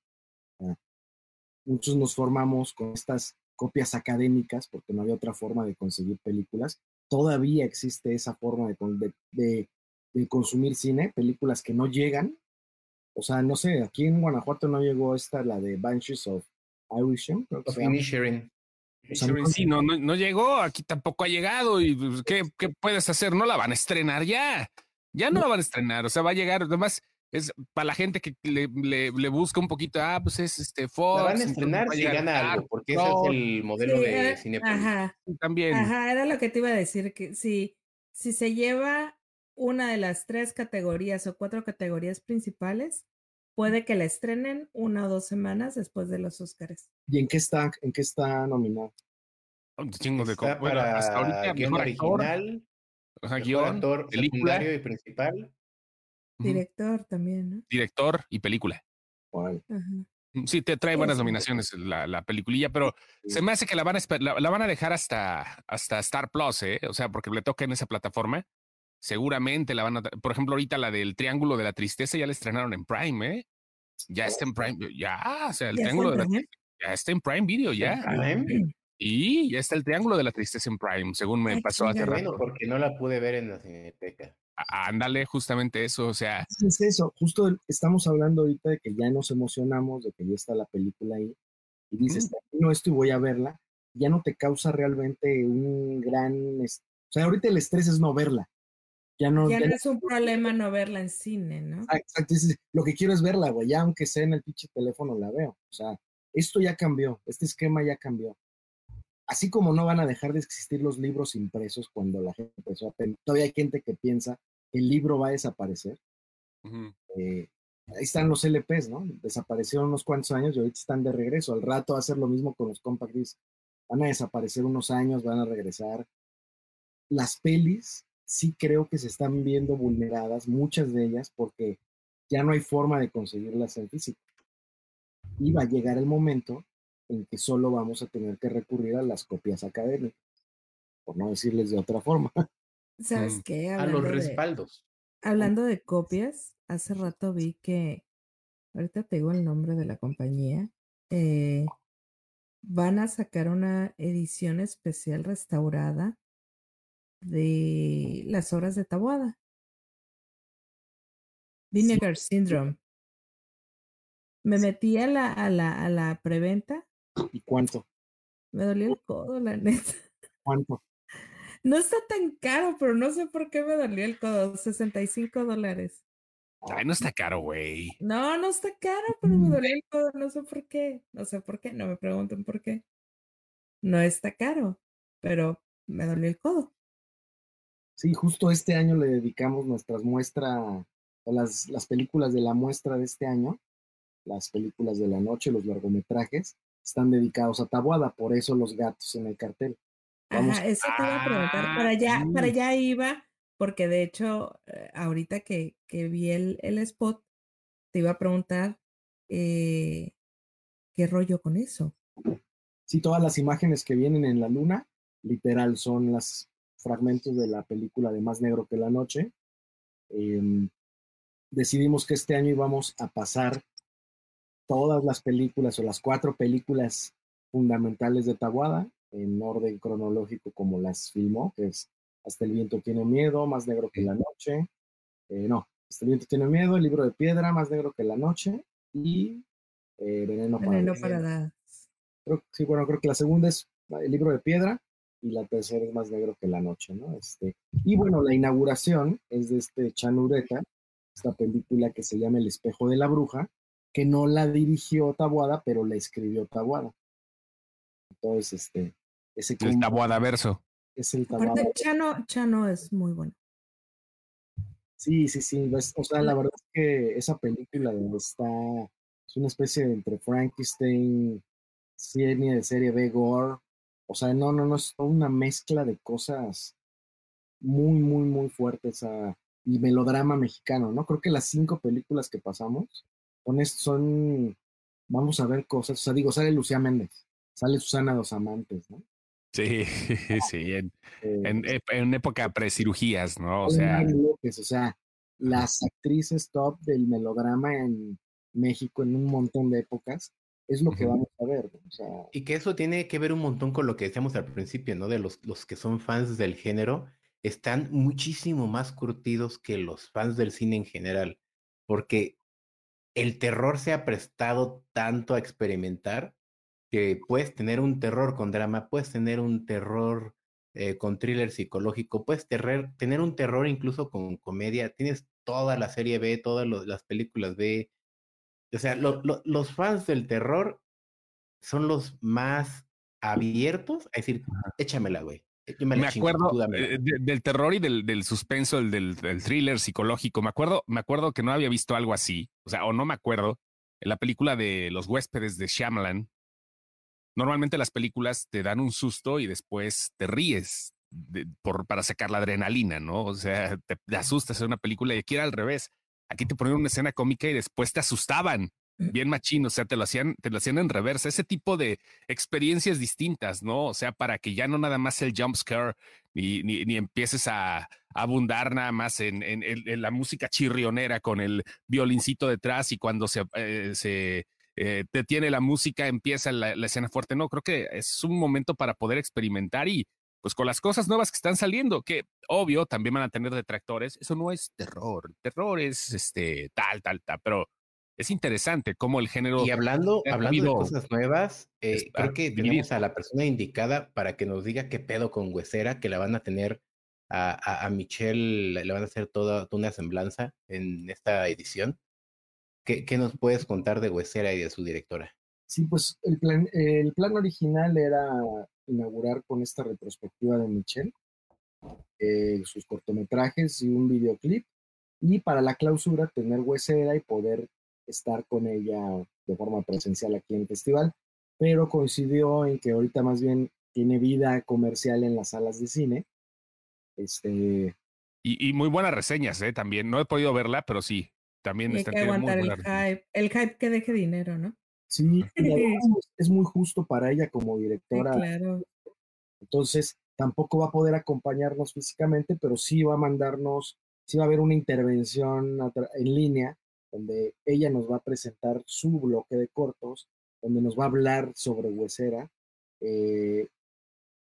muchos nos formamos con estas copias académicas porque no había otra forma de conseguir películas. Todavía existe esa forma de, de, de, consumir cine, películas que no llegan. O sea, no sé, aquí en Guanajuato no llegó esta, la de Banshees of Irisham. sí, no, no, llegó, aquí tampoco ha llegado. ¿Y pues, ¿qué, qué puedes hacer? No la van a estrenar ya. Ya no, la van a estrenar. O sea, va a llegar. Además, es para la gente que le, le, busca un poquito. Ah, pues es este Fox. La van a estrenar si gana algo, porque ese es el modelo de cine. Ajá. También. Ajá, era lo que te iba a decir. Que si, si se lleva una de las tres categorías o cuatro categorías principales, puede que la estrenen una o dos semanas después de los Oscars. ¿Y en qué está, en qué está nominado? Un chingo de hasta ahorita guion original, actor, guion, actor secundario y principal. Director también, ¿no? Director y película. Bueno. Mm, sí, te trae buenas nominaciones la, la peliculilla, pero se me hace que la van a, la, la, van a dejar hasta, hasta Star Plus, ¿eh? O sea, porque le toca en esa plataforma. Seguramente la van a. Por ejemplo, ahorita la del Triángulo de la Tristeza ya la estrenaron en Prime, ¿eh? Ya está en Prime. Ya, o sea, el Triángulo de la Tristeza ya está en Prime Video, ya. Y ya está el Triángulo de la Tristeza en Prime, según me pasó hace rato. porque no la pude ver en la Cineteca. Ándale, justamente eso, o sea. Es eso, justo estamos hablando ahorita de que ya nos emocionamos, de que ya está la película ahí, y dices, no, esto y voy a verla, ya no te causa realmente un gran, o sea, ahorita el estrés es no verla. Ya no, ya no es un problema no verla en cine, ¿no? Exacto, lo que quiero es verla, güey, ya aunque sea en el pinche teléfono la veo, o sea, esto ya cambió, este esquema ya cambió. Así como no van a dejar de existir los libros impresos cuando la gente empezó a... Todavía hay gente que piensa el libro va a desaparecer. eh, ahí están los LPs, ¿no? Desaparecieron unos cuantos años y ahorita están de regreso. Al rato va a hacer lo mismo con los compact discs. Van a desaparecer unos años, van a regresar. Las pelis sí creo que se están viendo vulneradas, muchas de ellas, porque ya no hay forma de conseguirlas en físico. Y va a llegar el momento en que solo vamos a tener que recurrir a las copias académicas, por no decirles de otra forma. ¿Sabes qué? a los respaldos. hablando de copias, hace rato vi que, ahorita te digo el nombre de la compañía, eh, van a sacar una edición especial restaurada de las obras de Tabuada. Vinegar Syndrome. Me metí a la, a la, a la preventa ¿Y cuánto? Me dolió el codo, la neta. ¿Cuánto? No está tan caro, pero no sé por qué me dolió el codo. 65 dólares. Ay, no está caro, güey. No, no está caro, pero me dolió el codo. No sé por qué. No sé por qué. No me pregunten por qué. No está caro, pero me dolió el codo. Sí, justo este año le dedicamos nuestras muestras, las, las películas de la muestra de este año, las películas de la noche, los largometrajes, están dedicados a Tabuada, por eso los gatos en el cartel. Ajá, eso te iba a preguntar, para allá, para allá iba, porque de hecho, eh, ahorita que, que vi el, el, spot, te iba a preguntar eh, qué rollo con eso. Sí, todas las imágenes que vienen en la luna, literal, son los fragmentos de la película de Más Negro que la Noche. Em, decidimos que este año íbamos a pasar todas las películas o las cuatro películas fundamentales de Taguada en orden cronológico como las filmó, que es Hasta el viento tiene miedo, Más negro que la noche, eh, no, Hasta el viento tiene miedo, El libro de piedra, Más negro que la noche y eh, Veneno, Veneno para, sí, bueno, creo que la segunda es El libro de piedra y la tercera es Más negro que la noche, ¿no? Este, y bueno, la inauguración es de este Chanureta, esta película que se llama El espejo de la bruja, que no la dirigió Tabuada, pero la escribió Tabuada. Entonces, este, ese el Tabuada verso. Es el Tabuada. Chano, Chano es muy bueno. Sí, sí, sí. O sea, la verdad es que esa película está, es una especie de entre Frankenstein, serie de serie B gore. O sea, no, no, no, es una mezcla de cosas muy, muy, muy fuertes a, y melodrama mexicano, ¿no? Creo que las cinco películas que pasamos son, son, vamos a ver cosas, o sea, digo, sale Lucía Méndez, sale Susana Dos Amantes, ¿no? Sí, sí, en, en, eh, en época precirugías, ¿no? O sea, o sea, las actrices top del melodrama en México en un montón de épocas, es lo que vamos a ver. O sea, y que eso tiene que ver un montón con lo que decíamos al principio, ¿no? De los, los que son fans del género, están muchísimo más curtidos que los fans del cine en general, porque el terror se ha prestado tanto a experimentar que puedes tener un terror con drama, puedes tener un terror eh, con thriller psicológico, puedes tener un terror incluso con comedia, tienes toda la serie B, todas las películas B. O sea, los fans del terror son los más abiertos a decir, échamela, güey. Me, acuerdo eh, del terror y del, del suspenso, el del, thriller psicológico. Me acuerdo, me acuerdo que no había visto algo así, o sea, o no me acuerdo. En la película de Los huéspedes de Shyamalan, normalmente las películas te dan un susto y después te ríes por, para sacar la adrenalina, ¿no? O sea, te, asustas en una película y aquí era al revés. Aquí te ponían una escena cómica y después te asustaban bien machino, o sea, te lo hacían, te lo hacían en reversa, ese tipo de experiencias distintas, ¿no? O sea, para que ya no nada más el jump scare ni, ni, empieces a, abundar nada más en, en, la música chirrionera con el violincito detrás y cuando se, eh, se eh, detiene la música empieza la, la, escena fuerte. No, creo que es un momento para poder experimentar y pues con las cosas nuevas que están saliendo, que obvio también van a tener detractores. Eso no es terror, terror es este tal, tal, tal, pero es interesante cómo el género. Y hablando, hablando de cosas nuevas, eh, creo que tenemos a la persona indicada para que nos diga qué pedo con Huesera, que la van a tener a, a, Michelle, le van a hacer toda, una semblanza en esta edición. ¿Qué, ¿Qué, nos puedes contar de Huesera y de su directora? Sí, pues el plan, el plan original era inaugurar con esta retrospectiva de Michelle, eh, sus cortometrajes y un videoclip, y para la clausura tener Huesera y poder estar con ella de forma presencial aquí en el festival, pero coincidió en que ahorita más bien tiene vida comercial en las salas de cine. Este... Y, muy buenas reseñas, ¿eh? También. No he podido verla, pero sí, también está que aguantar el hype, el hype que deje dinero, ¿no? Sí, es muy justo para ella como directora. claro. Entonces, tampoco va a poder acompañarnos físicamente, pero sí va a mandarnos, sí va a haber una intervención en línea donde ella nos va a presentar su bloque de cortos, donde nos va a hablar sobre Huesera. Eh,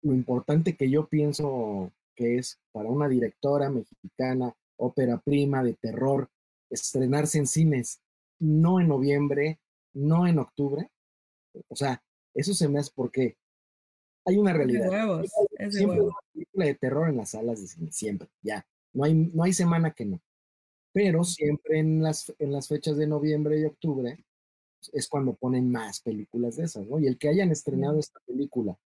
lo importante que yo pienso que es para una directora mexicana, ópera prima de terror, estrenarse en cines, no en noviembre, no en octubre. O sea, eso se me hace porque hay una realidad. Es de huevos, es de siempre película de terror en las salas de cine, siempre, ya. No hay, no hay semana que no pero siempre en las, en las fechas de noviembre y octubre es cuando ponen más películas de esas, ¿no? Y el que hayan estrenado esta película,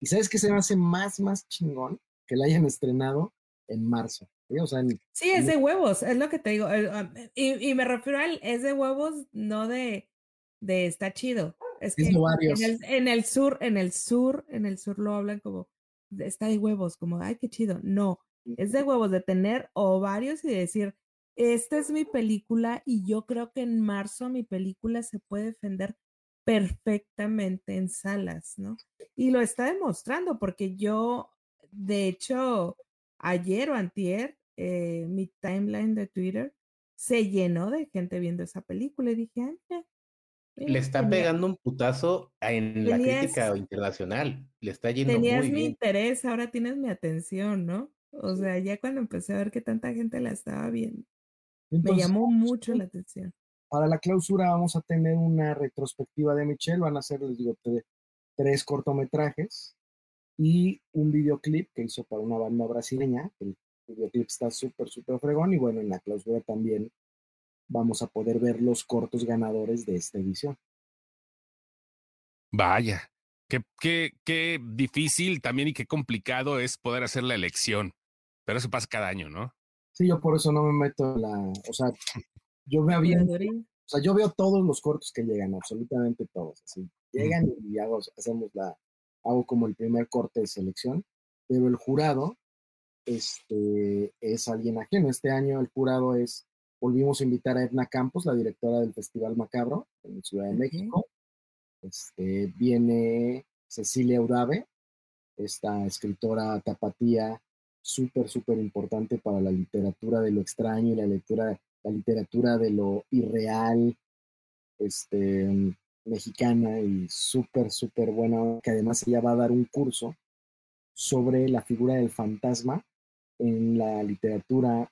y sabes que se me hace más, más chingón que la hayan estrenado en marzo. ¿sí? O sea, sí, es de huevos, es lo que te digo. Ah, y, me refiero al es de huevos, no de, de está chido. Es que en el, en el sur, en el sur, en el sur lo hablan como está de huevos, como ay, qué chido. No, es de huevos de tener ovarios y decir, esta es mi película y yo creo que en marzo mi película se puede defender perfectamente en salas, ¿no? Y lo está demostrando porque yo, de hecho, ayer o antier, eh, mi timeline de Twitter se llenó de gente viendo esa película y dije, ah, le está pegando un putazo en la crítica internacional. Le está yendo tenías mi interés, ahora tienes mi atención, ¿no? O sea, ya cuando empecé a ver que tanta gente la estaba viendo. Me llamó mucho la atención. Para la clausura vamos a tener una retrospectiva de Michelle, van a ser, les digo, tres cortometrajes y un videoclip que hizo para una banda brasileña. El videoclip está súper, súper fregón y bueno, en la clausura también vamos a poder ver los cortos ganadores de esta edición. Vaya, qué, qué, qué difícil también y qué complicado es poder hacer la elección. Pero eso pasa cada año, ¿no? Sí, yo por eso no me meto en la, o sea, yo veo bien, o sea, yo veo todos los cortos que llegan, absolutamente todos, así, llegan y hago, hacemos la, hago como el primer corte de selección, pero el jurado, este, es alguien ajeno. Este año el jurado es, volvimos a invitar a Edna Campos, la directora del Festival Macabro en Ciudad de México. Este, viene Cecilia Urabe, esta escritora tapatía súper, súper importante para la literatura de lo extraño y la lectura, la literatura de lo irreal, este, mexicana y súper, súper buena, que además ella va a dar un curso sobre la figura del fantasma en la literatura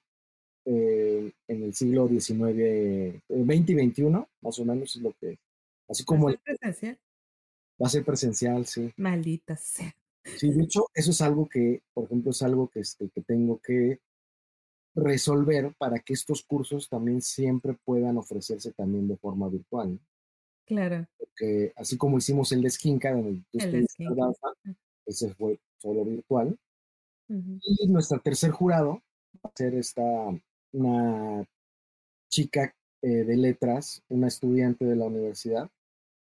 eh, en el siglo XIX, eh, 20 y 21, más o menos es lo que, así como... ¿Va a ser presencial? Va a ser presencial, sí. Maldita sea. Sí, de hecho, eso es algo que, por ejemplo, es algo que, este, que tengo que resolver para que estos cursos también siempre puedan ofrecerse también de forma virtual. Claro. Porque así como hicimos el de Skinka, donde ese fue solo virtual. Y nuestra tercer jurado va a ser esta, una chica eh, de letras, una estudiante de la universidad,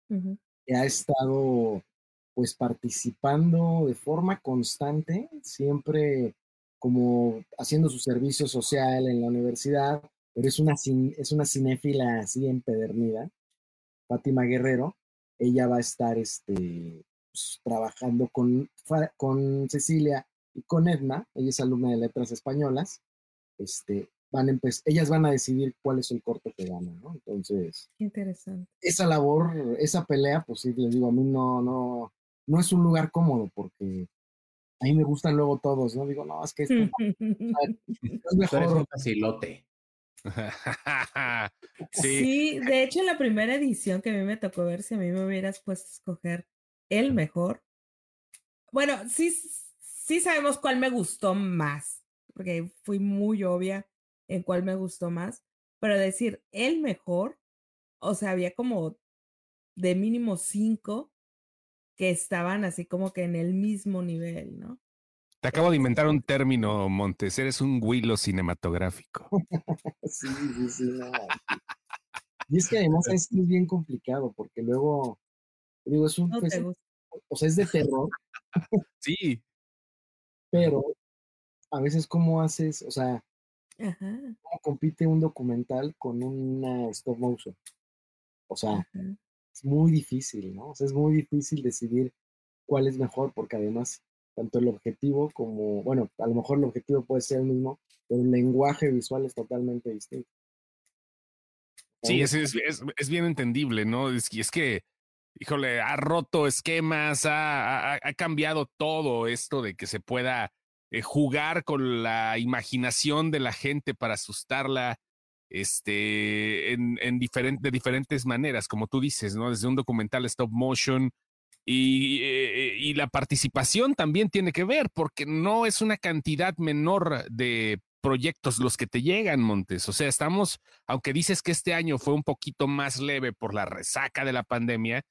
que ha estado pues participando de forma constante, siempre como haciendo su servicio social en la universidad, pero es una, es una cinéfila así empedernida. Fátima Guerrero, ella va a estar este, pues, trabajando con, con Cecilia y con Edna, ella es alumna de letras españolas, este, van a ellas van a decidir cuál es el corto que gana, ¿no? Entonces, interesante. Esa labor, esa pelea, pues sí, les digo, a mí no, no, no es un lugar cómodo porque a mí me gustan luego todos, ¿no? Digo, no, es que es mejor. un facilote. sí. sí, de hecho en la primera edición que a mí me tocó ver, si a mí me hubieras puesto a escoger el mejor. Bueno, sí, sí sabemos cuál me gustó más, porque fui muy obvia en cuál me gustó más, pero decir el mejor, o sea, había como de mínimo cinco que estaban así como que en el mismo nivel, ¿no? Te acabo de inventar un término, Montes. Eres un huilo cinematográfico. sí, sí, sí. Y es que además es bien complicado porque luego, digo, es un... o sea, es de terror. sí. Pero a veces cómo haces, o sea, cómo compite un documental con una stop motion. O sea, es muy difícil, ¿no? O sea, es muy difícil decidir cuál es mejor porque además tanto el objetivo como, bueno, a lo mejor el objetivo puede ser el mismo, pero el lenguaje visual es totalmente distinto. Sí, es, es, es, bien entendible, ¿no? Es, es que, híjole, ha roto esquemas, ha, ha, cambiado todo esto de que se pueda eh, jugar con la imaginación de la gente para asustarla este, en, en de diferentes maneras, como tú dices, ¿no? Desde un documental stop motion, y, eh, y, la participación también tiene que ver, porque no es una cantidad menor de proyectos los que te llegan, Montes. O sea, estamos, aunque dices que este año fue un poquito más leve por la resaca de la pandemia,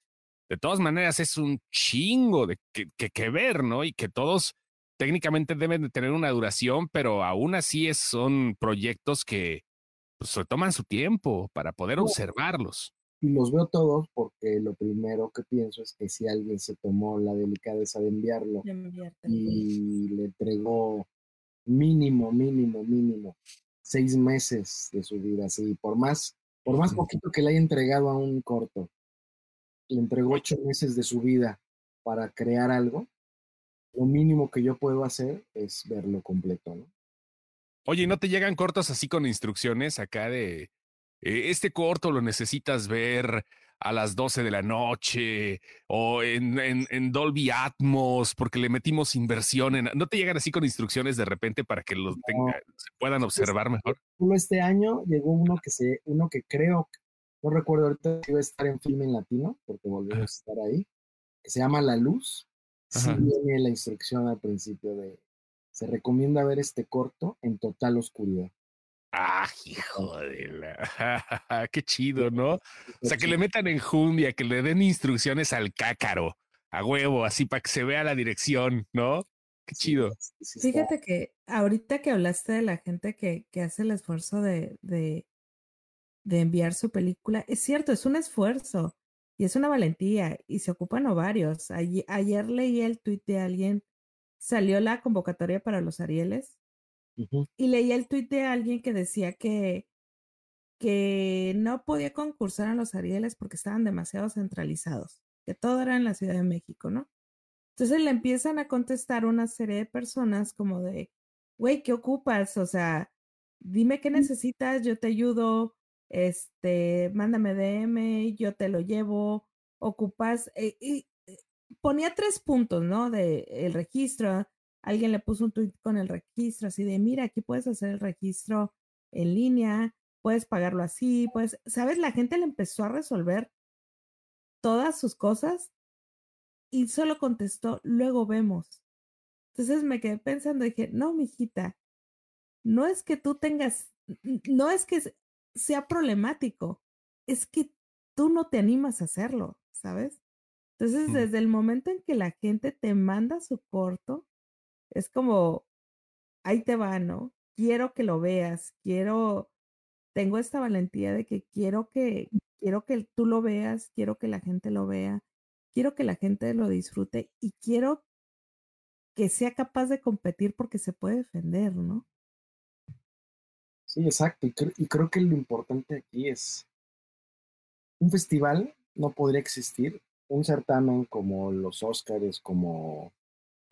de todas maneras es un chingo de que, que, ver, ¿no? Y que todos técnicamente deben de tener una duración, pero aún así es, son proyectos que pues, se toman su tiempo para poder observarlos y los veo todos porque lo primero que pienso es que si alguien se tomó la delicadeza de enviarlo y le entregó mínimo, mínimo, mínimo seis meses de su vida, así, por más, por más poquito que le haya entregado a un corto, le entregó ocho meses de su vida para crear algo, lo mínimo que yo puedo hacer es verlo completo, ¿no? Oye, ¿y no te llegan cortos así con instrucciones acá de este corto lo necesitas ver a las 12 de la noche o en, en, Dolby Atmos porque le metimos inversión en... ¿No te llegan así con instrucciones de repente para que los se puedan observar mejor? Este año llegó uno que, se, uno que creo, no recuerdo ahorita si iba a estar en filme en latino porque volvemos a estar ahí, que se llama La Luz. Sí viene la instrucción al principio de... Se recomienda ver este corto en total oscuridad. Ah, hijo de la. Qué chido, ¿no? O sea, que le metan enjundia, que le den instrucciones al cácaro, a huevo, así para que se vea la dirección, ¿no? Qué chido. Fíjate que ahorita que hablaste de la gente que, que hace el esfuerzo de, de, de enviar su película, es cierto, es un esfuerzo y es una valentía y se ocupan ovarios. Ayer, ayer leí el tuit de alguien, salió la convocatoria para los Arieles y leí el tuit de alguien que decía que, que no podía concursar a los Arieles porque estaban demasiado centralizados, que todo era en la Ciudad de México, ¿no? Entonces le empiezan a contestar una serie de personas como de, güey, ¿qué ocupas? O sea, dime qué necesitas, yo te ayudo, este, mándame DM, yo te lo llevo, ocupas, eh, y eh, ponía tres puntos, ¿no? De el registro, alguien le puso un tweet con el registro, así de, mira, aquí puedes hacer el registro en línea, puedes pagarlo así, pues, ¿sabes? La gente le empezó a resolver todas sus cosas y solo contestó, luego vemos. Entonces me quedé pensando, dije, no, mijita, no es que tú tengas, no es que sea problemático, es que tú no te animas a hacerlo, ¿sabes? Entonces, mm. desde el momento en que la gente te manda su corto, es como, ahí te va, ¿no? Quiero que lo veas, quiero, tengo esta valentía de que quiero que, quiero que tú lo veas, quiero que la gente lo vea, quiero que la gente lo disfrute y quiero que sea capaz de competir porque se puede defender, ¿no? Sí, exacto. Y, y creo que lo importante aquí es un festival no podría existir un certamen como los Oscars, como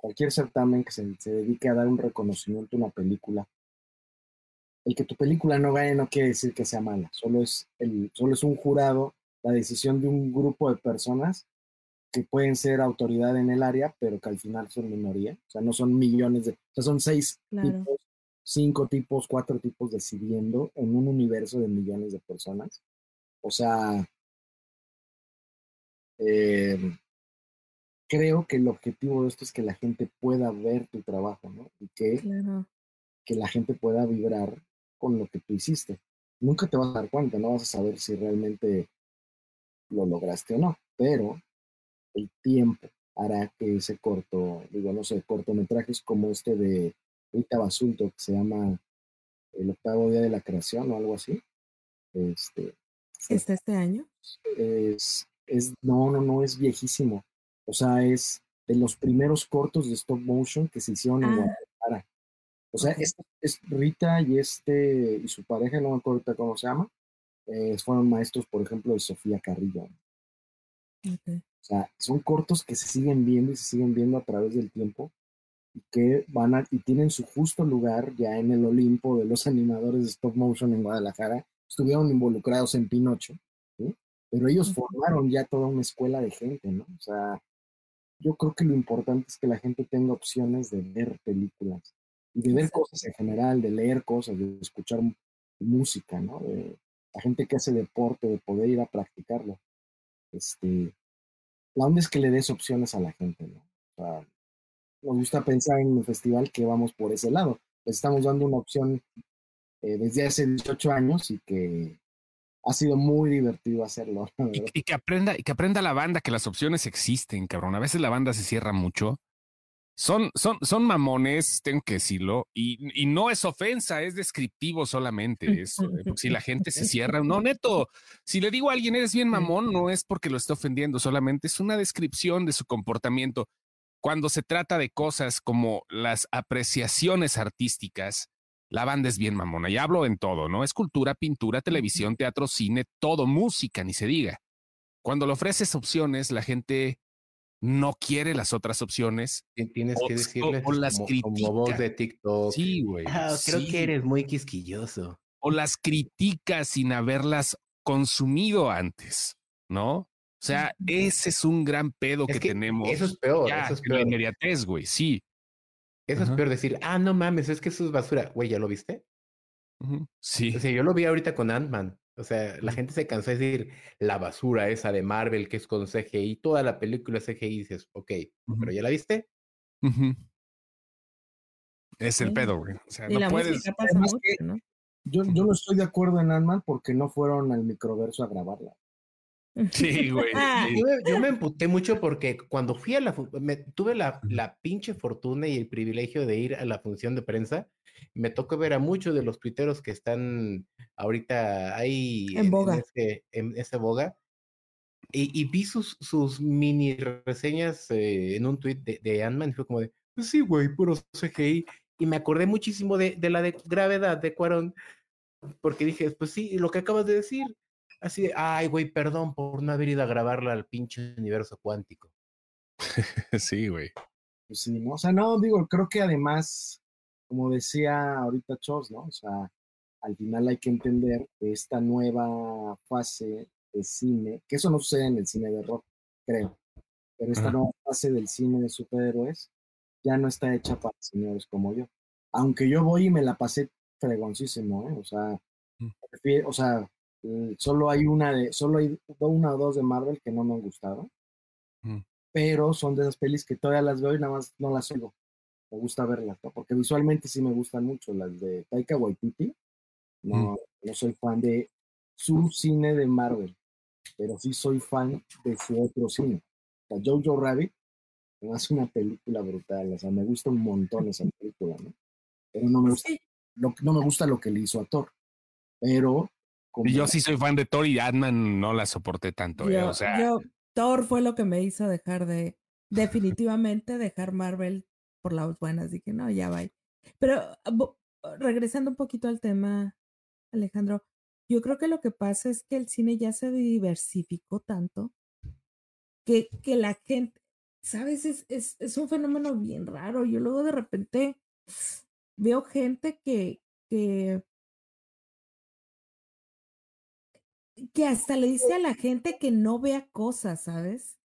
cualquier certamen que se, se dedique a dar un reconocimiento a una película. El que tu película no gane no quiere decir que sea mala, solo es, el, solo es un jurado, la decisión de un grupo de personas que pueden ser autoridad en el área, pero que al final son minoría. O sea, no son millones de, o sea, son seis Claro. tipos, cinco tipos, cuatro tipos decidiendo en un universo de millones de personas. O sea, eh, creo que el objetivo de esto es que la gente pueda ver tu trabajo, ¿no? Y que, Claro. que la gente pueda vibrar con lo que tú hiciste. Nunca te vas a dar cuenta, no vas a saber si realmente lo lograste o no, pero el tiempo hará que ese corto, digo, no sé, cortometrajes como este de Rita Basulto, que se llama El octavo día de la creación o algo así, este, ¿Está este año? es, es, no, no, no, es viejísimo. O sea, es de los primeros cortos de stop motion que se hicieron en Ah. Guadalajara. O sea, es, es Rita y este, y su pareja, no me acuerdo cómo se llama, eh, fueron maestros, por ejemplo, de Sofía Carrillo. Ok. O sea, son cortos que se siguen viendo y se siguen viendo a través del tiempo y que van a, y tienen su justo lugar ya en el Olimpo de los animadores de stop motion en Guadalajara. Estuvieron involucrados en Pinocho, ¿sí? pero ellos formaron ya toda una escuela de gente, ¿no? O sea, yo creo que lo importante es que la gente tenga opciones de ver películas y de ver cosas en general, de leer cosas, de escuchar música, ¿no? De la gente que hace deporte, de poder ir a practicarlo. Este, la onda es que le des opciones a la gente, ¿no? O sea, nos gusta pensar en el festival que vamos por ese lado. Les estamos dando una opción eh, desde hace 18 años y que ha sido muy divertido hacerlo. Y, que aprenda, y que aprenda la banda que las opciones existen, cabrón. A veces la banda se cierra mucho. Son, son, son mamones, tengo que decirlo, y, y no es ofensa, es descriptivo solamente. Es, eh, si la gente se cierra, no, neto, si le digo a alguien eres bien mamón, no es porque lo esté ofendiendo, solamente es una descripción de su comportamiento. Cuando se trata de cosas como las apreciaciones artísticas, la banda es bien mamona. Y hablo en todo, ¿no? Es cultura, pintura, televisión, teatro, cine, todo, música, ni se diga. Cuando le ofreces opciones, la gente no quiere las otras opciones. Ti- Tienes O- que decirles o las como, como voz critica. de TikTok. Sí, güey. "Ah, creo sí. que eres muy quisquilloso. O las criticas sin haberlas consumido antes, ¿no? O sea, ese es un gran pedo Es que, que tenemos. Eso es peor, ya, eso es en la peor. inmediatez, güey, sí. Eso es peor decir, ah, no mames, es que eso es basura. Güey, ¿ya lo viste? Sí. O sea, yo lo vi ahorita con Ant-Man. O sea, la gente se cansó de decir la basura esa de Marvel que es con CGI, toda la película es CGI, y dices, ok, pero ¿ya la viste? Es el Sí. pedo, güey. O sea, Y no puedes. música pasa Además mucho, que- ¿no? Yo, yo no estoy de acuerdo en Ant-Man porque no fueron al microverso a grabarla. Sí, güey. Ah, sí. Yo me, yo me emputé mucho porque cuando fui a la, me, tuve la, la pinche fortuna y el privilegio de ir a la función de prensa, me tocó ver a muchos de los tuiteros que están ahorita ahí En boga. ese, en ese boga. Y, y vi sus, sus mini reseñas eh, en un tweet de, de Ant-Man y fue como de, pues sí, güey, puro CGI. Y me acordé muchísimo de, de la de gravedad de Cuarón, porque dije, pues sí, lo que acabas de decir. Así de, ay, güey, perdón por no haber ido a grabarla al pinche universo cuántico. Sí, güey. Pues sí, ¿no? O sea, no, digo, creo que además, como decía ahorita Chos, ¿no? O sea, al final hay que entender que esta nueva fase de cine, que eso no sucede en el cine de rock, creo, pero esta nueva fase del cine de superhéroes ya no está hecha para señores como yo. Aunque yo voy y me la pasé fregoncísimo, ¿eh? O sea, Mm. prefiero- o sea, solo hay una de, solo hay una o dos de Marvel que no me han gustado Mm. pero son de esas pelis que todavía las veo y nada más no las oigo. Me gusta verlas, ¿no? porque visualmente sí me gustan mucho las de Taika Waititi. No, no soy fan de su cine de Marvel, pero sí soy fan de su otro cine. O sea, Jojo Rabbit me hace una película brutal, o sea, me gusta un montón esa película, ¿no? Pero no me gusta, Sí. lo, no me gusta lo que le hizo a Thor. Pero como Y Yo sí soy fan de Thor y Ant-Man no la soporté tanto, eh, Yo, O sea, yo- Thor fue lo que me hizo dejar de, definitivamente dejar Marvel por las buenas. Dije, no, ya va. Pero bo- regresando un poquito al tema, Alejandro, yo creo que lo que pasa es que el cine ya se diversificó tanto que, que la gente, ¿sabes? Es, es, es un fenómeno bien raro. Yo luego de repente veo gente que, que, que hasta le dice a la gente que no vea cosas, ¿sabes?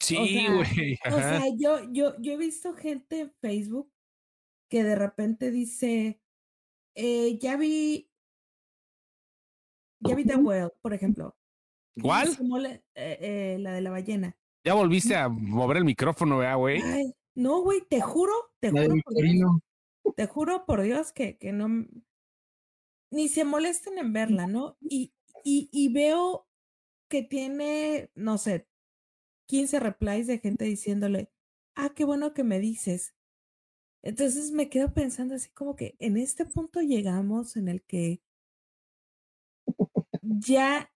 Sí, O sea, güey. O sea, yo, yo, yo he visto gente en Facebook que de repente dice, eh, ya vi, ya vi The Whale, por ejemplo. ¿Cuál? Eh, eh, la de la ballena. Ya volviste a mover el micrófono, ¿verdad, güey? No, güey, te juro, te La juro por Dios, te juro por Dios que, que no, ni se molesten en verla, ¿no? Y, y, y veo que tiene, no sé, 15 replies de gente diciéndole, ah, qué bueno que me dices. Entonces me quedo pensando así como que en este punto llegamos en el que ya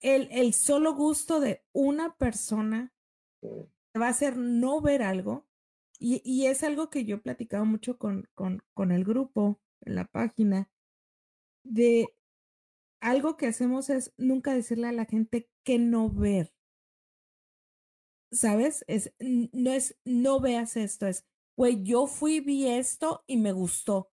el, el solo gusto de una persona va a hacer no ver algo. Y, y es algo que yo he platicado mucho con, con, con el grupo, en la página, de algo que hacemos es nunca decirle a la gente que no ver. ¿Sabes? Es, no es no veas esto, es, güey, yo fui, vi esto y me gustó.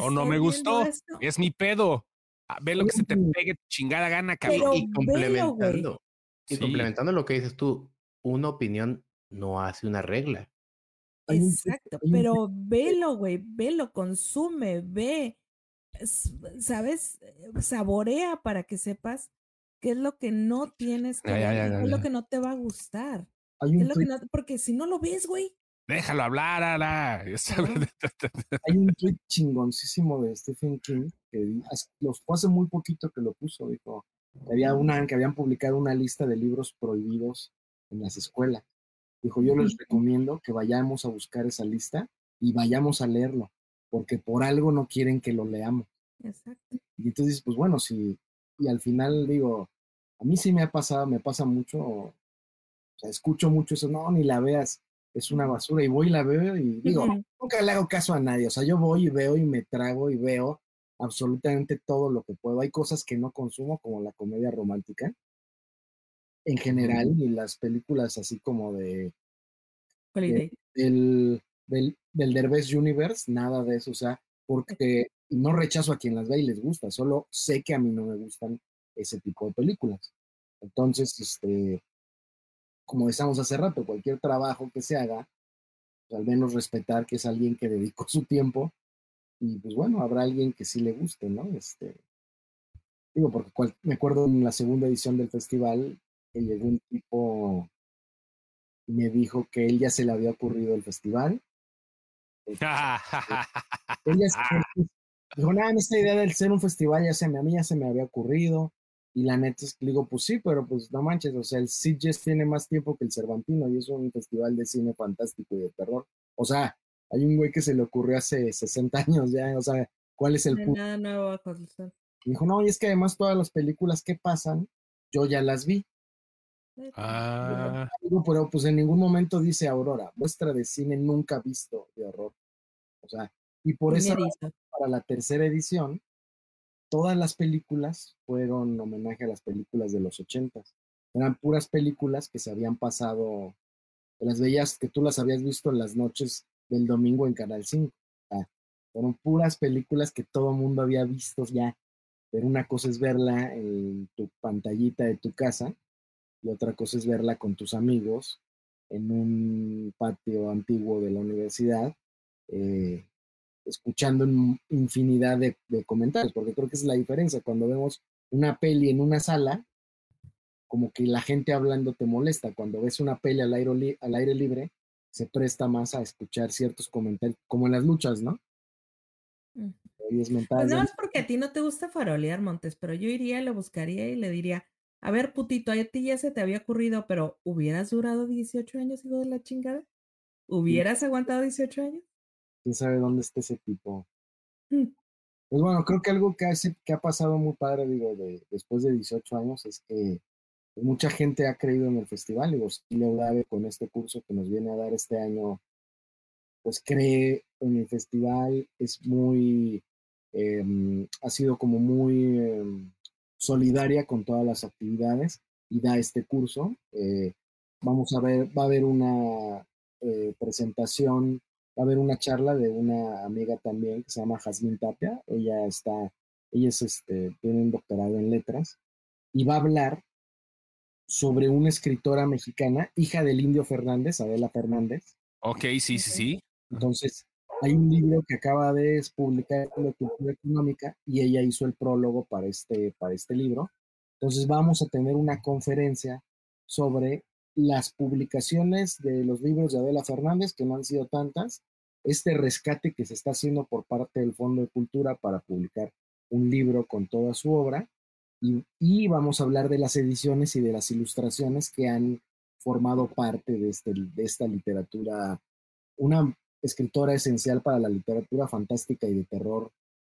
O no me gustó. esto, Es mi pedo. Ah, Ve lo que se te pegue tu chingada gana, cabrón. Pero y complementando, y Sí. complementando lo que dices tú, una opinión no hace una regla. Exacto, pero velo, güey, velo, consume, ve, ¿sabes? Eh, Saborea para que sepas qué es lo que no tienes que Ya, ver, ya, y ya, qué es lo que no te va a gustar. Hay qué un es lo que tuit- no- porque si no lo ves, güey, Déjalo hablar, Ara. Hay un tweet chingoncísimo de Stephen King que los fue hace muy poquito que lo puso, dijo que había una que habían publicado una lista de libros prohibidos en las escuelas. Dijo, yo les recomiendo que vayamos a buscar esa lista y vayamos a leerlo, porque por algo no quieren que lo leamos. exacto. Y entonces, pues bueno, si, y al final digo, a mí sí me ha pasado, me pasa mucho, o sea, escucho mucho eso, no, ni la veas, es una basura, y voy y la veo y digo, nunca le hago caso a nadie, o sea, yo voy y veo y me trago y veo absolutamente todo lo que puedo. Hay cosas que no consumo, como la comedia romántica, en general, y las películas así como de, Holiday. del, del, del Derbez Universe, nada de eso, o sea, porque no rechazo a quien las ve y les gusta, solo sé que a mí no me gustan ese tipo de películas. Entonces, este, como decíamos hace rato, cualquier trabajo que se haga, pues, al menos respetar que es alguien que dedicó su tiempo y pues bueno, habrá alguien que sí le guste, ¿no? Este, digo, porque me acuerdo en la segunda edición del festival que llegó un tipo me dijo que él ya se le había ocurrido el festival. Se- dijo, nada, esta idea del ser un festival ya se me, a mí ya se me había ocurrido. Y la neta es que le digo, pues sí, pero pues no manches, o sea, el Sitges tiene más tiempo que el Cervantino y es un festival de cine fantástico y de terror. O sea, hay un güey que se le ocurrió hace 60 años ya, o sea, ¿cuál es el punto? nada nuevo dijo, no, y es que además todas las películas que pasan, yo ya las vi. Ah, pero pues en ningún momento dice Aurora, muestra de cine nunca visto de horror. O sea, y por eso para la tercera edición, todas las películas fueron homenaje a las películas de los ochentas. Eran puras películas que se habían pasado, que las veías, que tú las habías visto en las noches del domingo en Canal 5. O sea, fueron puras películas que todo el mundo había visto ya. Pero una cosa es verla en tu pantallita de tu casa y otra cosa es verla con tus amigos en un patio antiguo de la universidad, eh, escuchando infinidad de, de comentarios, porque creo que es la diferencia. Cuando vemos una peli en una sala, como que la gente hablando te molesta. Cuando ves una peli al aire, al aire libre, se presta más a escuchar ciertos comentarios, como en las luchas, ¿no? Ahí es Pues nada más porque a ti no te gusta farolear, Montes, pero yo iría, le buscaría y le diría, a ver, putito, a ti ya se te había ocurrido, pero ¿hubieras durado 18 años, hijo de la chingada? ¿Hubieras aguantado 18 años? quién sabe dónde está ese tipo. Mm. Pues bueno, creo que algo que, hace, que ha pasado muy padre, digo, de, después de 18 años es que mucha gente ha creído en el festival. Digo, Silvia Udave con este curso que nos viene a dar este año, pues cree en el festival, es muy em, ha sido como muy em, solidaria con todas las actividades y da este curso. Eh, vamos a ver, va a haber una eh, presentación, va a haber una charla de una amiga también que se llama Jazmín Tapia. Ella está, ella es este, tiene un doctorado en letras y va a hablar sobre una escritora mexicana, hija del indio Fernández, Adela Fernández. Ok, sí, sí, sí. Entonces, hay un libro que acaba de publicar la cultura económica y ella hizo el prólogo para este, para este libro. Entonces vamos a tener una conferencia sobre las publicaciones de los libros de Adela Fernández, que no han sido tantas, este rescate que se está haciendo por parte del Fondo de Cultura para publicar un libro con toda su obra, y, vamos a hablar de las ediciones y de las ilustraciones que han formado parte de, este, de esta literatura, una escritora esencial para la literatura fantástica y de terror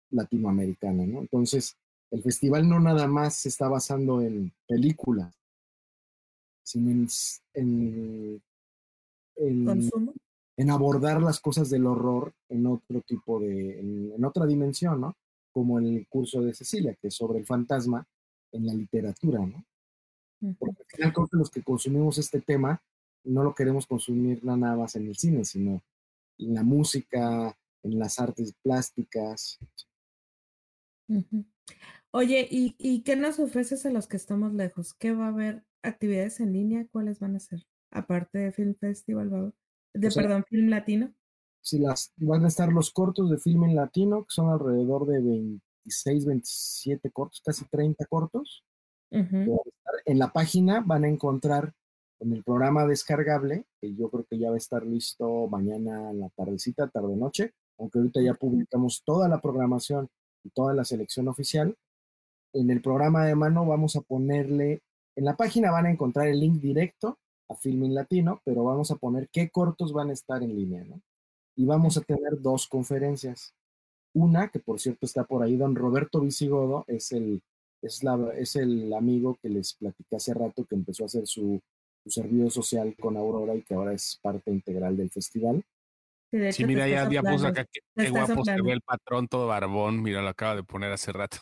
latinoamericana, ¿no? Entonces, el festival no nada más se está basando en películas, sino en, en, abordar las cosas del horror en otro tipo de, en, otra dimensión, ¿no? Como en el curso de Cecilia, que es sobre el fantasma en la literatura, ¿no? Porque al final creo que los que consumimos este tema no lo queremos consumir nada más en el cine, sino en la música, en las artes plásticas. Oye, ¿y, qué nos ofreces a los que estamos lejos? ¿Qué va a haber? ¿Actividades en línea? ¿Cuáles van a ser? Aparte de Film Festival, de, perdón, Film Latino. Sí, las, van a estar los cortos de Film en Latino, que son alrededor de 26, 27 cortos, casi 30 cortos. En la página van a encontrar en el programa descargable, que yo creo que ya va a estar listo mañana en la tardecita, tarde-noche, aunque ahorita ya publicamos toda la programación y toda la selección oficial. En el programa de mano vamos a ponerle, en la página van a encontrar el link directo a Filming Latino, pero vamos a poner qué cortos van a estar en línea, ¿no? Y vamos a tener dos conferencias. Una, que por cierto está por ahí, don Roberto Visigodo, es el, es, la, es el amigo que les platicé hace rato que empezó a hacer su servicio social con Aurora y que ahora es parte integral del festival. Sí, mira, ya, ya puso acá, qué, guapo se ve el patrón todo barbón, mira, lo acaba de poner hace rato.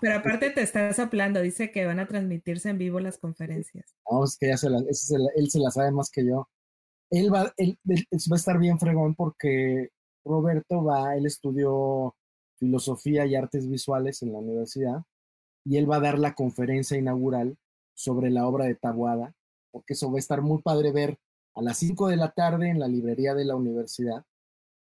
Pero aparte te está soplando, dice que van a transmitirse en vivo las conferencias. Vamos, es que ya se la, él se la sabe más que yo. Él va, él, él va a estar bien fregón porque Roberto va, él estudió filosofía y artes visuales en la universidad y él va a dar la conferencia inaugural sobre la obra de Tabuada, porque eso va a estar muy padre ver a las 5 de la tarde en la librería de la universidad.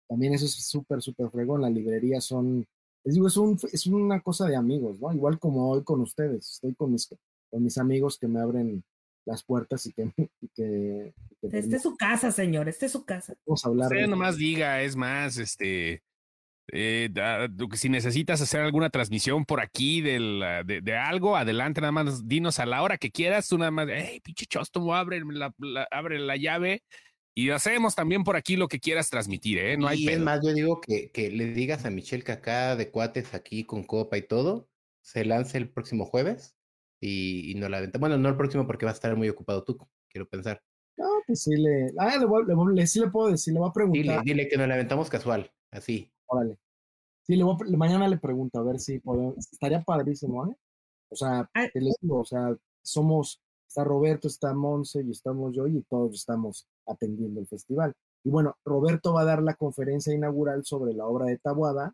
También eso es súper, súper fregón. La librería son, les digo, es, un, es una cosa de amigos, ¿no? Igual como hoy con ustedes. Estoy con mis, con mis amigos que me abren las puertas y que... Y que, este es su casa, señor, este es su casa. Vamos a hablar. Usted nomás diga, es más, este, eh, si necesitas hacer alguna transmisión por aquí ah, de, algo, adelante, nada más dinos a la hora que quieras, tú nada más, hey, pinche chosto, abre la, abre la llave y hacemos también por aquí lo que quieras transmitir, ¿eh? No hay y es más, yo digo que, que le digas a Michelle que acá de cuates aquí con copa y todo, se lance el próximo jueves y, no la venta. Bueno, no el próximo porque va a estar muy ocupado tú, quiero pensar. No, pues sí le, ah, le, sí le puedo decir, le voy a preguntar. Dile, dile que nos la aventamos casual, así. Órale. Sí, le voy mañana le pregunto a ver si podemos. Estaría padrísimo, ¿eh? O sea, les digo, o sea, somos, está Roberto, está Monse y estamos yo y todos estamos atendiendo el festival. Y bueno, Roberto va a dar la conferencia inaugural sobre la obra de Tabuada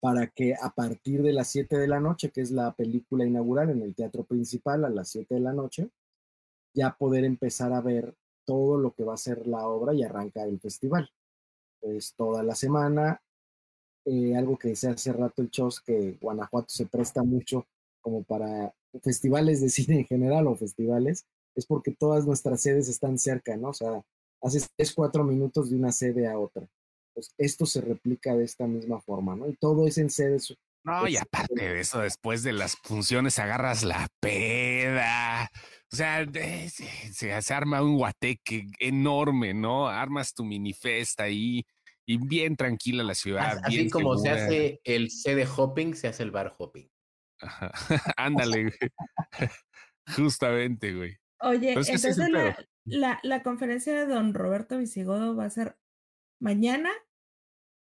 para que a partir de las 7 de la noche, que es la película inaugural en el teatro principal a las 7 de la noche, ya poder empezar a ver todo lo que va a ser la obra y arrancar el festival. Pues toda la semana, eh, algo que decía hace rato el Chos, que Guanajuato se presta mucho como para festivales de cine en general o festivales, es porque todas nuestras sedes están cerca, ¿no? O sea, haces tres, cuatro minutos de una sede a otra. Pues esto se replica de esta misma forma, ¿no? Y todo es en sedes. No, y aparte de eso, después de las funciones agarras la peda. O sea, se, se, arma un guateque enorme, ¿no? Armas tu minifesta ahí y bien tranquila la ciudad. Así como se hace el sede hopping, se hace el bar hopping. Ándale, Justamente, güey. Oye, entonces la, la, conferencia de don Roberto Visigodo va a ser mañana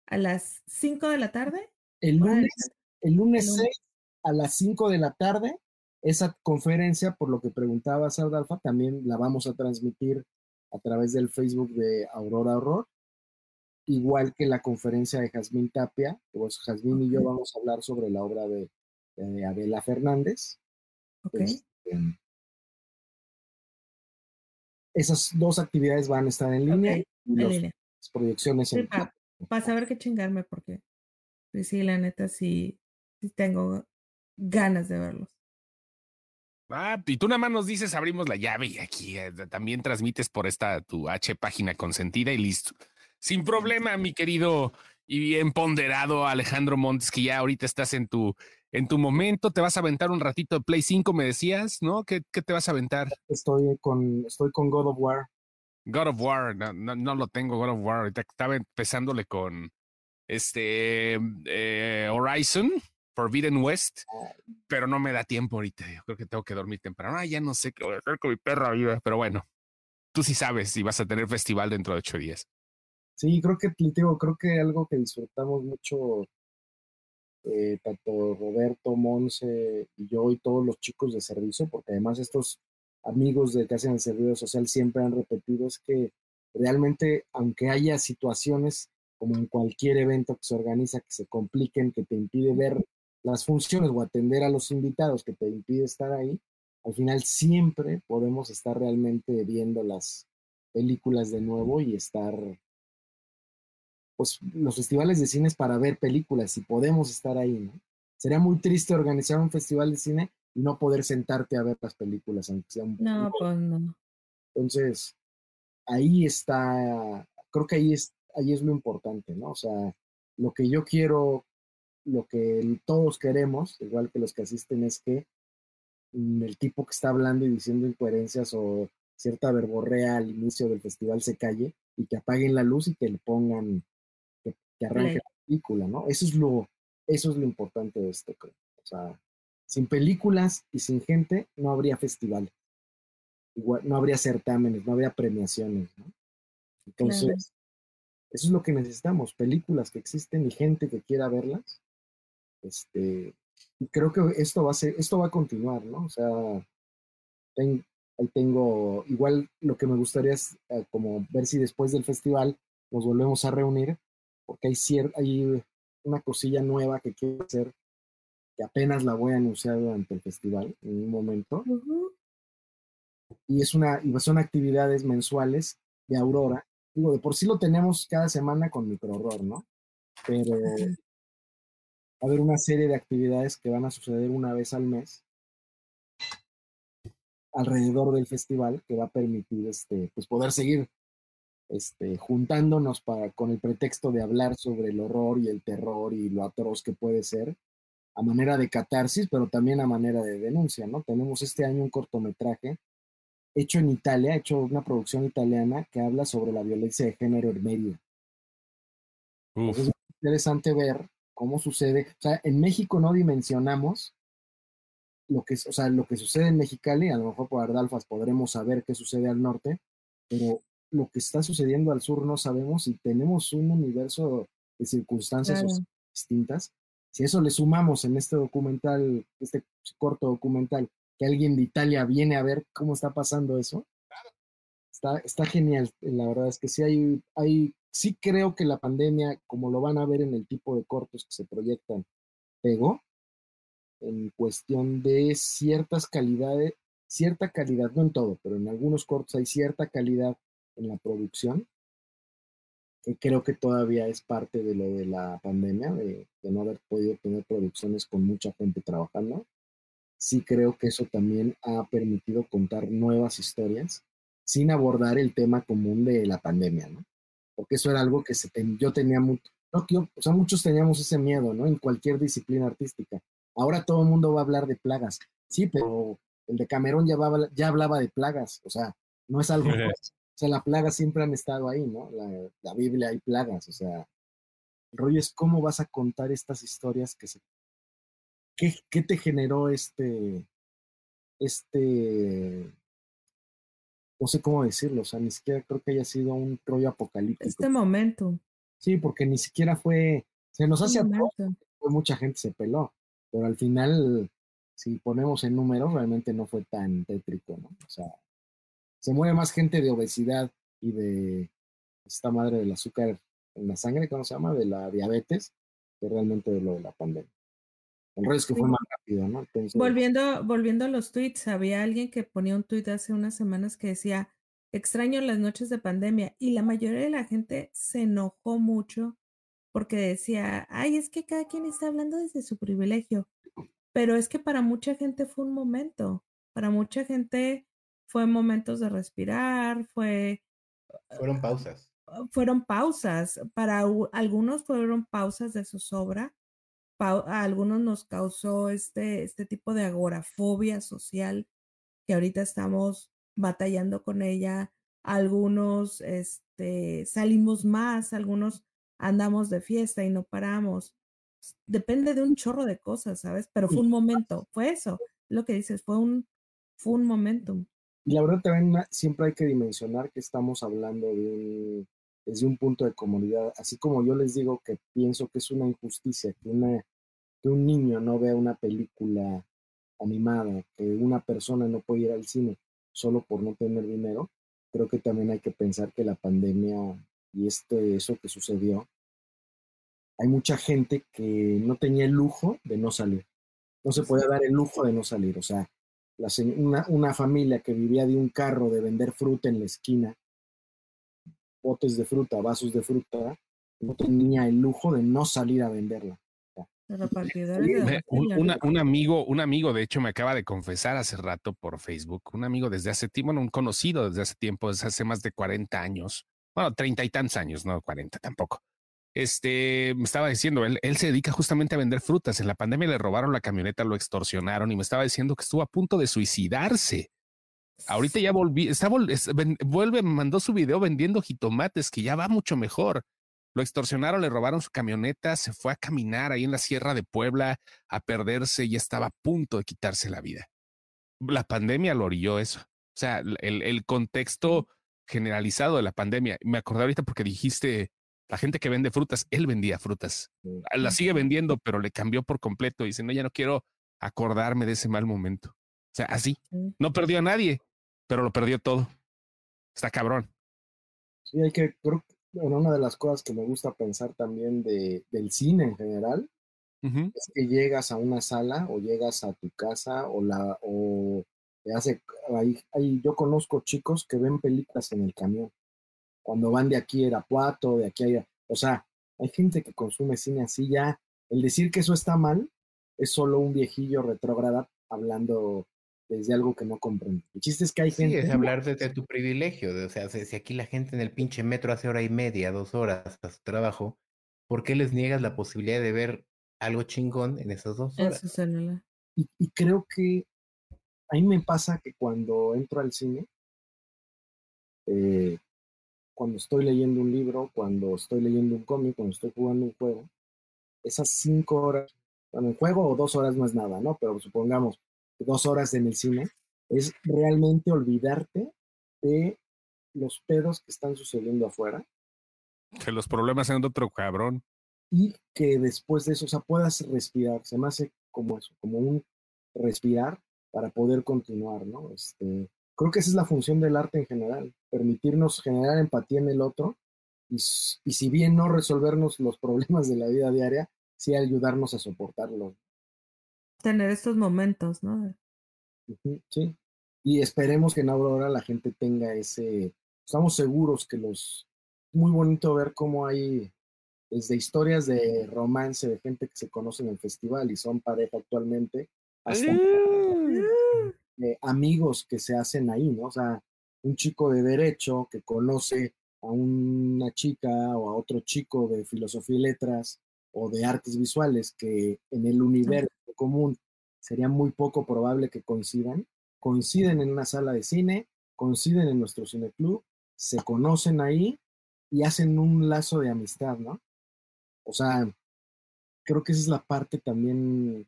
a las 5 de la tarde El lunes, el lunes El 6 lunes. a las 5 de la tarde, esa conferencia, por lo que preguntaba Sardalfa, también la vamos a transmitir a través del Facebook de Aurora Horror, igual que la conferencia de Jazmín Tapia, pues Jazmín y yo vamos a hablar sobre la obra de, de Adela Fernández. Este, esas dos actividades van a estar en línea Ok, y en los- línea. las proyecciones Sí, en para saber qué chingarme, porque pues, sí, la neta, sí, sí tengo ganas de verlos. Ah, y tú nada más nos dices, abrimos la llave y aquí eh, también transmites por esta tu H página consentida y listo. Sin problema, mi querido y bien ponderado Alejandro Montes, que ya ahorita estás en tu, en tu momento, te vas a aventar un ratito de Play 5, me decías, ¿no? ¿Qué, qué te vas a aventar? Estoy con, estoy con God of War. God of War, no, no, no lo tengo, God of War. Ahorita estaba empezándole con este eh, Horizon, Forbidden West, pero no me da tiempo ahorita. Yo creo que tengo que dormir temprano. Ah, ya no sé qué voy a hacer con mi perra viva, pero bueno, tú sí sabes si vas a tener festival dentro de ocho días. Sí, creo que, digo, creo que algo que disfrutamos mucho, eh, tanto Roberto, Monse y yo y todos los chicos de servicio, porque además estos amigos de que hacen el servicio social siempre han repetido, es que realmente, aunque haya situaciones como en cualquier evento que se organiza, que se compliquen, que te impide ver las funciones o atender a los invitados, que te impide estar ahí, al final siempre podemos estar realmente viendo las películas de nuevo y estar pues los festivales de cine es para ver películas y podemos estar ahí, ¿no? Sería muy triste organizar un festival de cine y no poder sentarte a ver las películas, aunque sea un No, pues no. Entonces, ahí está, creo que ahí es, ahí es lo importante, ¿no? O sea, lo que yo quiero, lo que todos queremos, igual que los que asisten, es que mm, el tipo que está hablando y diciendo incoherencias o cierta verborrea al inicio del festival se calle y que apaguen la luz y que le pongan, que, que arranque la película, ¿no? Eso es lo, eso es lo importante de esto, creo. O sea, sin películas y sin gente no habría festival. Igual, no habría certámenes, no habría premiaciones, ¿no? Entonces, Claro. eso es lo que necesitamos, películas que existen y gente que quiera verlas. Este, y creo que esto va a ser, esto va a continuar, ¿no? O sea, ten- ahí tengo, igual lo que me gustaría es eh, como ver si después del festival nos volvemos a reunir, porque hay, cier- hay una cosilla nueva que quiero hacer, que apenas la voy a anunciar durante el festival, en un momento y es una y son actividades mensuales de Aurora. Digo, de por sí lo tenemos cada semana con micro horror, ¿no? Pero a haber una serie de actividades que van a suceder una vez al mes alrededor del festival que va a permitir este pues poder seguir este juntándonos para con el pretexto de hablar sobre el horror y el terror y lo atroz que puede ser a manera de catarsis, pero también a manera de denuncia, ¿no? Tenemos este año un cortometraje hecho en Italia, hecho una producción italiana que habla sobre la violencia de género en. Uf, Es interesante ver cómo sucede, o sea, en México no dimensionamos lo que, o sea, lo que sucede en Mexicali, a lo mejor por Ardalfas podremos saber qué sucede al norte, pero lo que está sucediendo al sur no sabemos y tenemos un universo de circunstancias Claro. distintas. Si eso le sumamos en este documental, este corto documental, que alguien de Italia viene a ver cómo está pasando eso, está, está genial. La verdad es que sí hay, hay, sí creo que la pandemia, como lo van a ver en el tipo de cortos que se proyectan, pegó en cuestión de ciertas calidades, cierta calidad, no en todo, pero en algunos cortos hay cierta calidad en la producción, que creo que todavía es parte de lo de la pandemia, de, no haber podido tener producciones con mucha gente trabajando. Sí creo que eso también ha permitido contar nuevas historias sin abordar el tema común de la pandemia, ¿no? Porque eso era algo que se ten- yo tenía mucho, no, que yo- o sea, muchos teníamos ese miedo, ¿no? En cualquier disciplina artística. Ahora todo el mundo va a hablar de plagas. Sí, pero el de Camerón ya, va- ya hablaba de plagas, o sea, no es algo, nuevo. o sea, las plagas siempre han estado ahí, ¿no? La, la Biblia hay plagas, o sea, el rollo es cómo vas a contar estas historias que se... ¿Qué, qué te generó este, este, no sé cómo decirlo, o sea, ni siquiera creo que haya sido un rollo apocalíptico. Este momento. Sí, porque ni siquiera fue, se nos hace atroz, mucha gente se peló, pero al final, si ponemos en números, realmente no fue tan tétrico, ¿no? O sea, se muere más gente de obesidad y de esta madre del azúcar en la sangre, ¿cómo se llama? De la diabetes, que realmente de lo de la pandemia. El resto es que fue más rápido, ¿no? volviendo, volviendo a los tweets, había alguien que ponía un tweet hace unas semanas que decía, extraño las noches de pandemia, y la mayoría de la gente se enojó mucho porque decía, ay, es que cada quien está hablando desde su privilegio, pero es que para mucha gente fue un momento, para mucha gente fue momentos de respirar, fue... Fueron pausas. Fueron pausas, para algunos fueron pausas de zozobra, a algunos nos causó este, este tipo de agorafobia social que ahorita estamos batallando con ella, algunos este, salimos más, algunos andamos de fiesta y no paramos. Depende de un chorro de cosas, ¿sabes? Pero fue un momento, fue eso, lo que dices, fue un, fue un momento. Y la verdad también siempre hay que dimensionar que estamos hablando de un, desde un punto de comunidad, así como yo les digo que pienso que es una injusticia que, un niño no vea una película animada, que una persona no puede ir al cine solo por no tener dinero, creo que también hay que pensar que la pandemia y este, eso que sucedió, hay mucha gente que no tenía el lujo de no salir. No se podía dar el lujo de no salir. O sea, una, una familia que vivía de un carro de vender fruta en la esquina, botes de fruta, vasos de fruta, no tenía el lujo de no salir a venderla. Un, un, amigo, un amigo, de hecho, me acaba de confesar hace rato por Facebook, un amigo desde hace tiempo, un conocido desde hace tiempo, desde hace más de 40 años, bueno, treinta y tantos años, no cuarenta tampoco. Este me estaba diciendo, él, él se dedica justamente a vender frutas. En la pandemia le robaron la camioneta, lo extorsionaron y me estaba diciendo que estuvo a punto de suicidarse. Ahorita ya volví, está, vuelve, mandó su video vendiendo jitomates, que ya va mucho mejor. Lo extorsionaron, le robaron su camioneta, se fue a caminar ahí en la Sierra de Puebla a perderse y estaba a punto de quitarse la vida. La pandemia lo orilló eso. O sea, el, el contexto generalizado de la pandemia. Me acordé ahorita porque dijiste la gente que vende frutas, él vendía frutas. La sigue vendiendo, pero le cambió por completo. Dice, no, ya no quiero acordarme de ese mal momento. O sea, así. No perdió a nadie, pero lo perdió todo. Está cabrón. Sí, hay que, creo una de las cosas que me gusta pensar también de, del cine en general es que llegas a una sala o llegas a tu casa o la o hace, ahí, yo conozco chicos que ven películas en el camión, cuando van de aquí a Irapuato, de aquí a... O sea, hay gente que consume cine así ya. El decir que eso está mal es solo un viejillo retrógrada hablando desde algo que no comprende. El chiste es que hay gente... Sí, es hablar desde tu privilegio. o sea, si aquí la gente en el pinche metro hace hora y media, dos horas a su trabajo, ¿por qué les niegas la posibilidad de ver algo chingón en esas dos horas? y, y creo que a mí me pasa que cuando entro al cine, eh, cuando estoy leyendo un libro, cuando estoy leyendo un cómic, cuando estoy jugando un juego, esas cinco horas, bueno, el juego o dos horas no es nada, ¿no? Pero supongamos dos horas en el cine, es realmente olvidarte de los pedos que están sucediendo afuera. Que los problemas sean de otro cabrón. Y que después de eso, o sea, puedas respirar. Se me hace como eso, como un respirar para poder continuar, ¿no? Este, creo que esa es la función del arte en general, permitirnos generar empatía en el otro y, si bien no resolvernos los problemas de la vida diaria, sí ayudarnos a soportarlos. Tener estos momentos, ¿no? Sí, y esperemos que en Aurora la gente tenga ese, estamos seguros que los, muy bonito ver cómo hay desde historias de romance de gente que se conoce en el festival y son pareja actualmente, hasta amigos que se hacen ahí, ¿no? O sea, un chico de derecho que conoce a una chica o a otro chico de filosofía y letras o de artes visuales que en el universo común sería muy poco probable que coincidan, coinciden en una sala de cine, coinciden en nuestro cineclub, se conocen ahí y hacen un lazo de amistad, ¿no? O sea, creo que esa es la parte también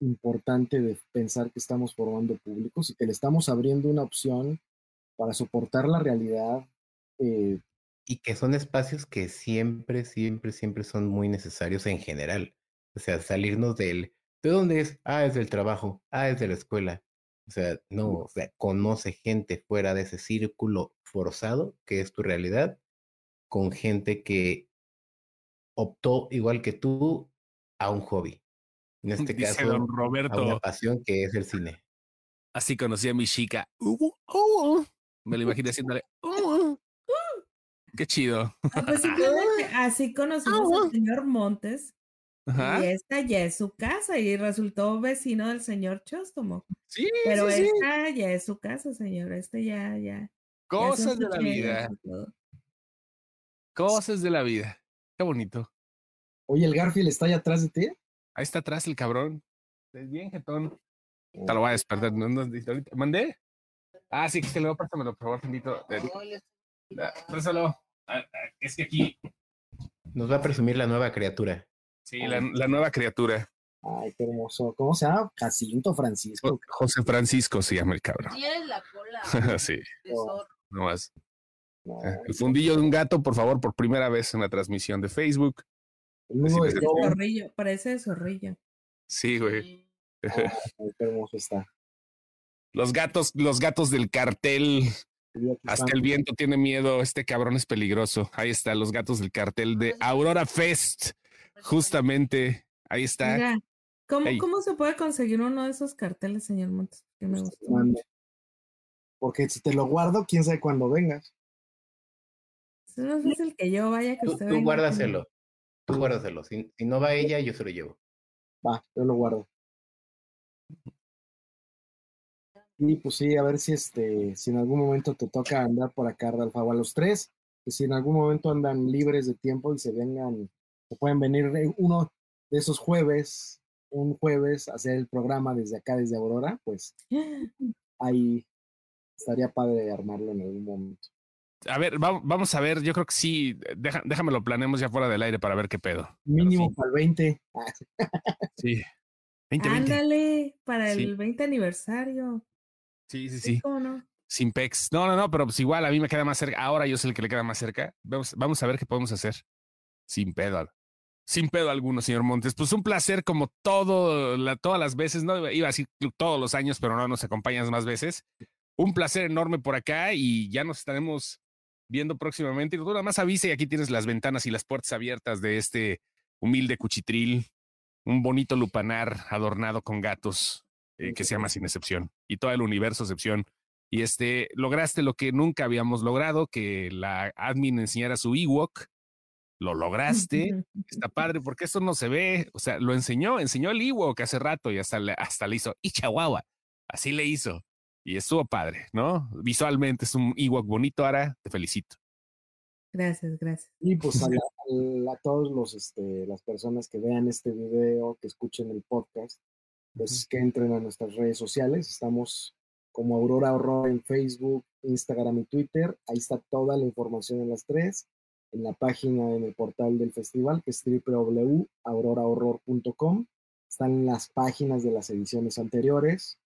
importante de pensar que estamos formando públicos y que le estamos abriendo una opción para soportar la realidad. Eh, y que son espacios que siempre, siempre, siempre son muy necesarios en general. O sea, salirnos del, ¿de dónde es? Ah, es del trabajo, ah, es de la escuela. O sea, no, o sea, conoce gente fuera de ese círculo forzado que es tu realidad, con gente que optó, igual que tú, a un hobby. En este Dice caso, don a una Roberto, pasión que es el cine. así conocí a mi chica. Uh, uh, Me lo imaginé haciéndole. uh, uh. Qué chido. Ah, pues así conocimos al señor Montes Ajá. y esta ya es su casa y resultó vecino del señor Chóstomo. Sí, Pero sí, sí. esta ya es su casa, señor. Este ya, ya. Cosas de la vida. Cosas de la vida. Qué bonito. Oye, el Garfield está allá atrás de ti. Ahí está atrás el cabrón. Es bien jetón. Te lo voy a despertar. ¿no? No, ahorita- ¿Mandé? Ah, sí, que se lo préstamelo, por favor, Fendito. Présalo. Ah, ah, Es que aquí, Nos va a presumir la nueva criatura. Sí, la, la nueva criatura. Ay, qué hermoso. ¿Cómo se llama? Jacinto Francisco. Jo- José Francisco se llama el cabrón. Tienes la cola sí, no más. No, El fundillo de un gato, por favor, por primera vez en la transmisión de Facebook. Zorrillo, parece de zorrillo. Sí, güey. Ay, qué hermoso está. Los gatos, los gatos del cartel. Hasta el viento tiene miedo. Este cabrón es peligroso. Ahí está, los gatos del cartel de Aurora Fest. Justamente. Ahí está. Oiga, ¿cómo. ¿cómo se puede conseguir uno de esos carteles, señor Montes? Que me mando. Porque si te lo guardo, quién sabe cuándo vengas. Es más fácil que yo vaya que Tú, usted tú venga guárdaselo. Tú guárdaselo. Si, si no va ella, yo se lo llevo. Va, yo lo guardo. Y pues sí, a ver si este, si en algún momento te toca andar por acá, Ralfa, a los tres, que si en algún momento andan libres de tiempo y se vengan, pueden venir uno de esos jueves, un jueves, a hacer el programa desde acá, desde Aurora, pues ahí estaría padre armarlo en algún momento. A ver, va- vamos a ver. Yo creo que sí. Deja, déjame lo planeemos ya fuera del aire para ver qué pedo. Mínimo sí. para el 20. Ah, Sí. 20, 20. Ándale, para Sí. el 20 aniversario. Sí, sí, Sí, sí. ¿Cómo no? Sin pex. No, no, no, pero pues igual a mí me queda más cerca. Ahora yo soy el que le queda más cerca. Vamos, vamos a ver qué podemos hacer. Sin pedo. Sin pedo alguno, señor Montes. Pues un placer como todo, la, todas las veces, no iba a decir todos los años, pero no nos acompañas más veces. Un placer enorme por acá y ya nos estaremos viendo próximamente. Y tú nada más avisa y aquí tienes las ventanas y las puertas abiertas de este humilde cuchitril, un bonito lupanar adornado con gatos eh, que se llama Sin Excepción y todo el universo Excepción. Y este, lograste lo que nunca habíamos logrado, que la admin enseñara su Ewok. Lo lograste. Está padre porque eso no se ve. O sea, lo enseñó, enseñó el Ewok hace rato y hasta le, hasta le hizo y chihuahua. Así le hizo. Y estuvo padre, ¿no? Visualmente es un Ewok bonito, Ara. Te felicito. Gracias, gracias. Y pues a, la- a- a todos los, este, las personas que vean este video, que escuchen el podcast, pues que entren a nuestras redes sociales. Estamos como Aurora Horror en Facebook, Instagram y Twitter. Ahí está toda la información en las tres. En la página, en el portal del festival, que es www.aurorahorror.com. Están las páginas de las ediciones anteriores.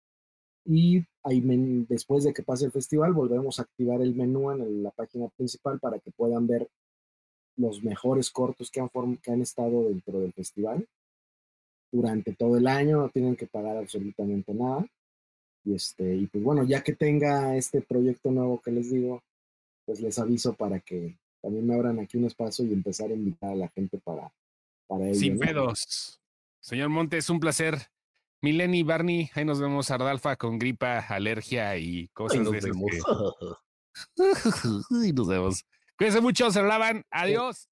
Y ahí después de que pase el festival, volvemos a activar el menú en la página principal para que puedan ver los mejores cortos que han, que han estado dentro del festival durante todo el año, no tienen que pagar absolutamente nada. Y, este, y pues bueno, ya que tenga este proyecto nuevo que les digo, pues les aviso para que también me abran aquí un espacio y empezar a invitar a la gente para, para ello. Sin ¿no? pedos. Señor Montes, un placer. Mileni, Barney, ahí nos vemos. Ardalfa con gripa, alergia y Ay, cosas nos de esas vemos. que- y nos vemos. Cuídense mucho, se lo lavan. Adiós.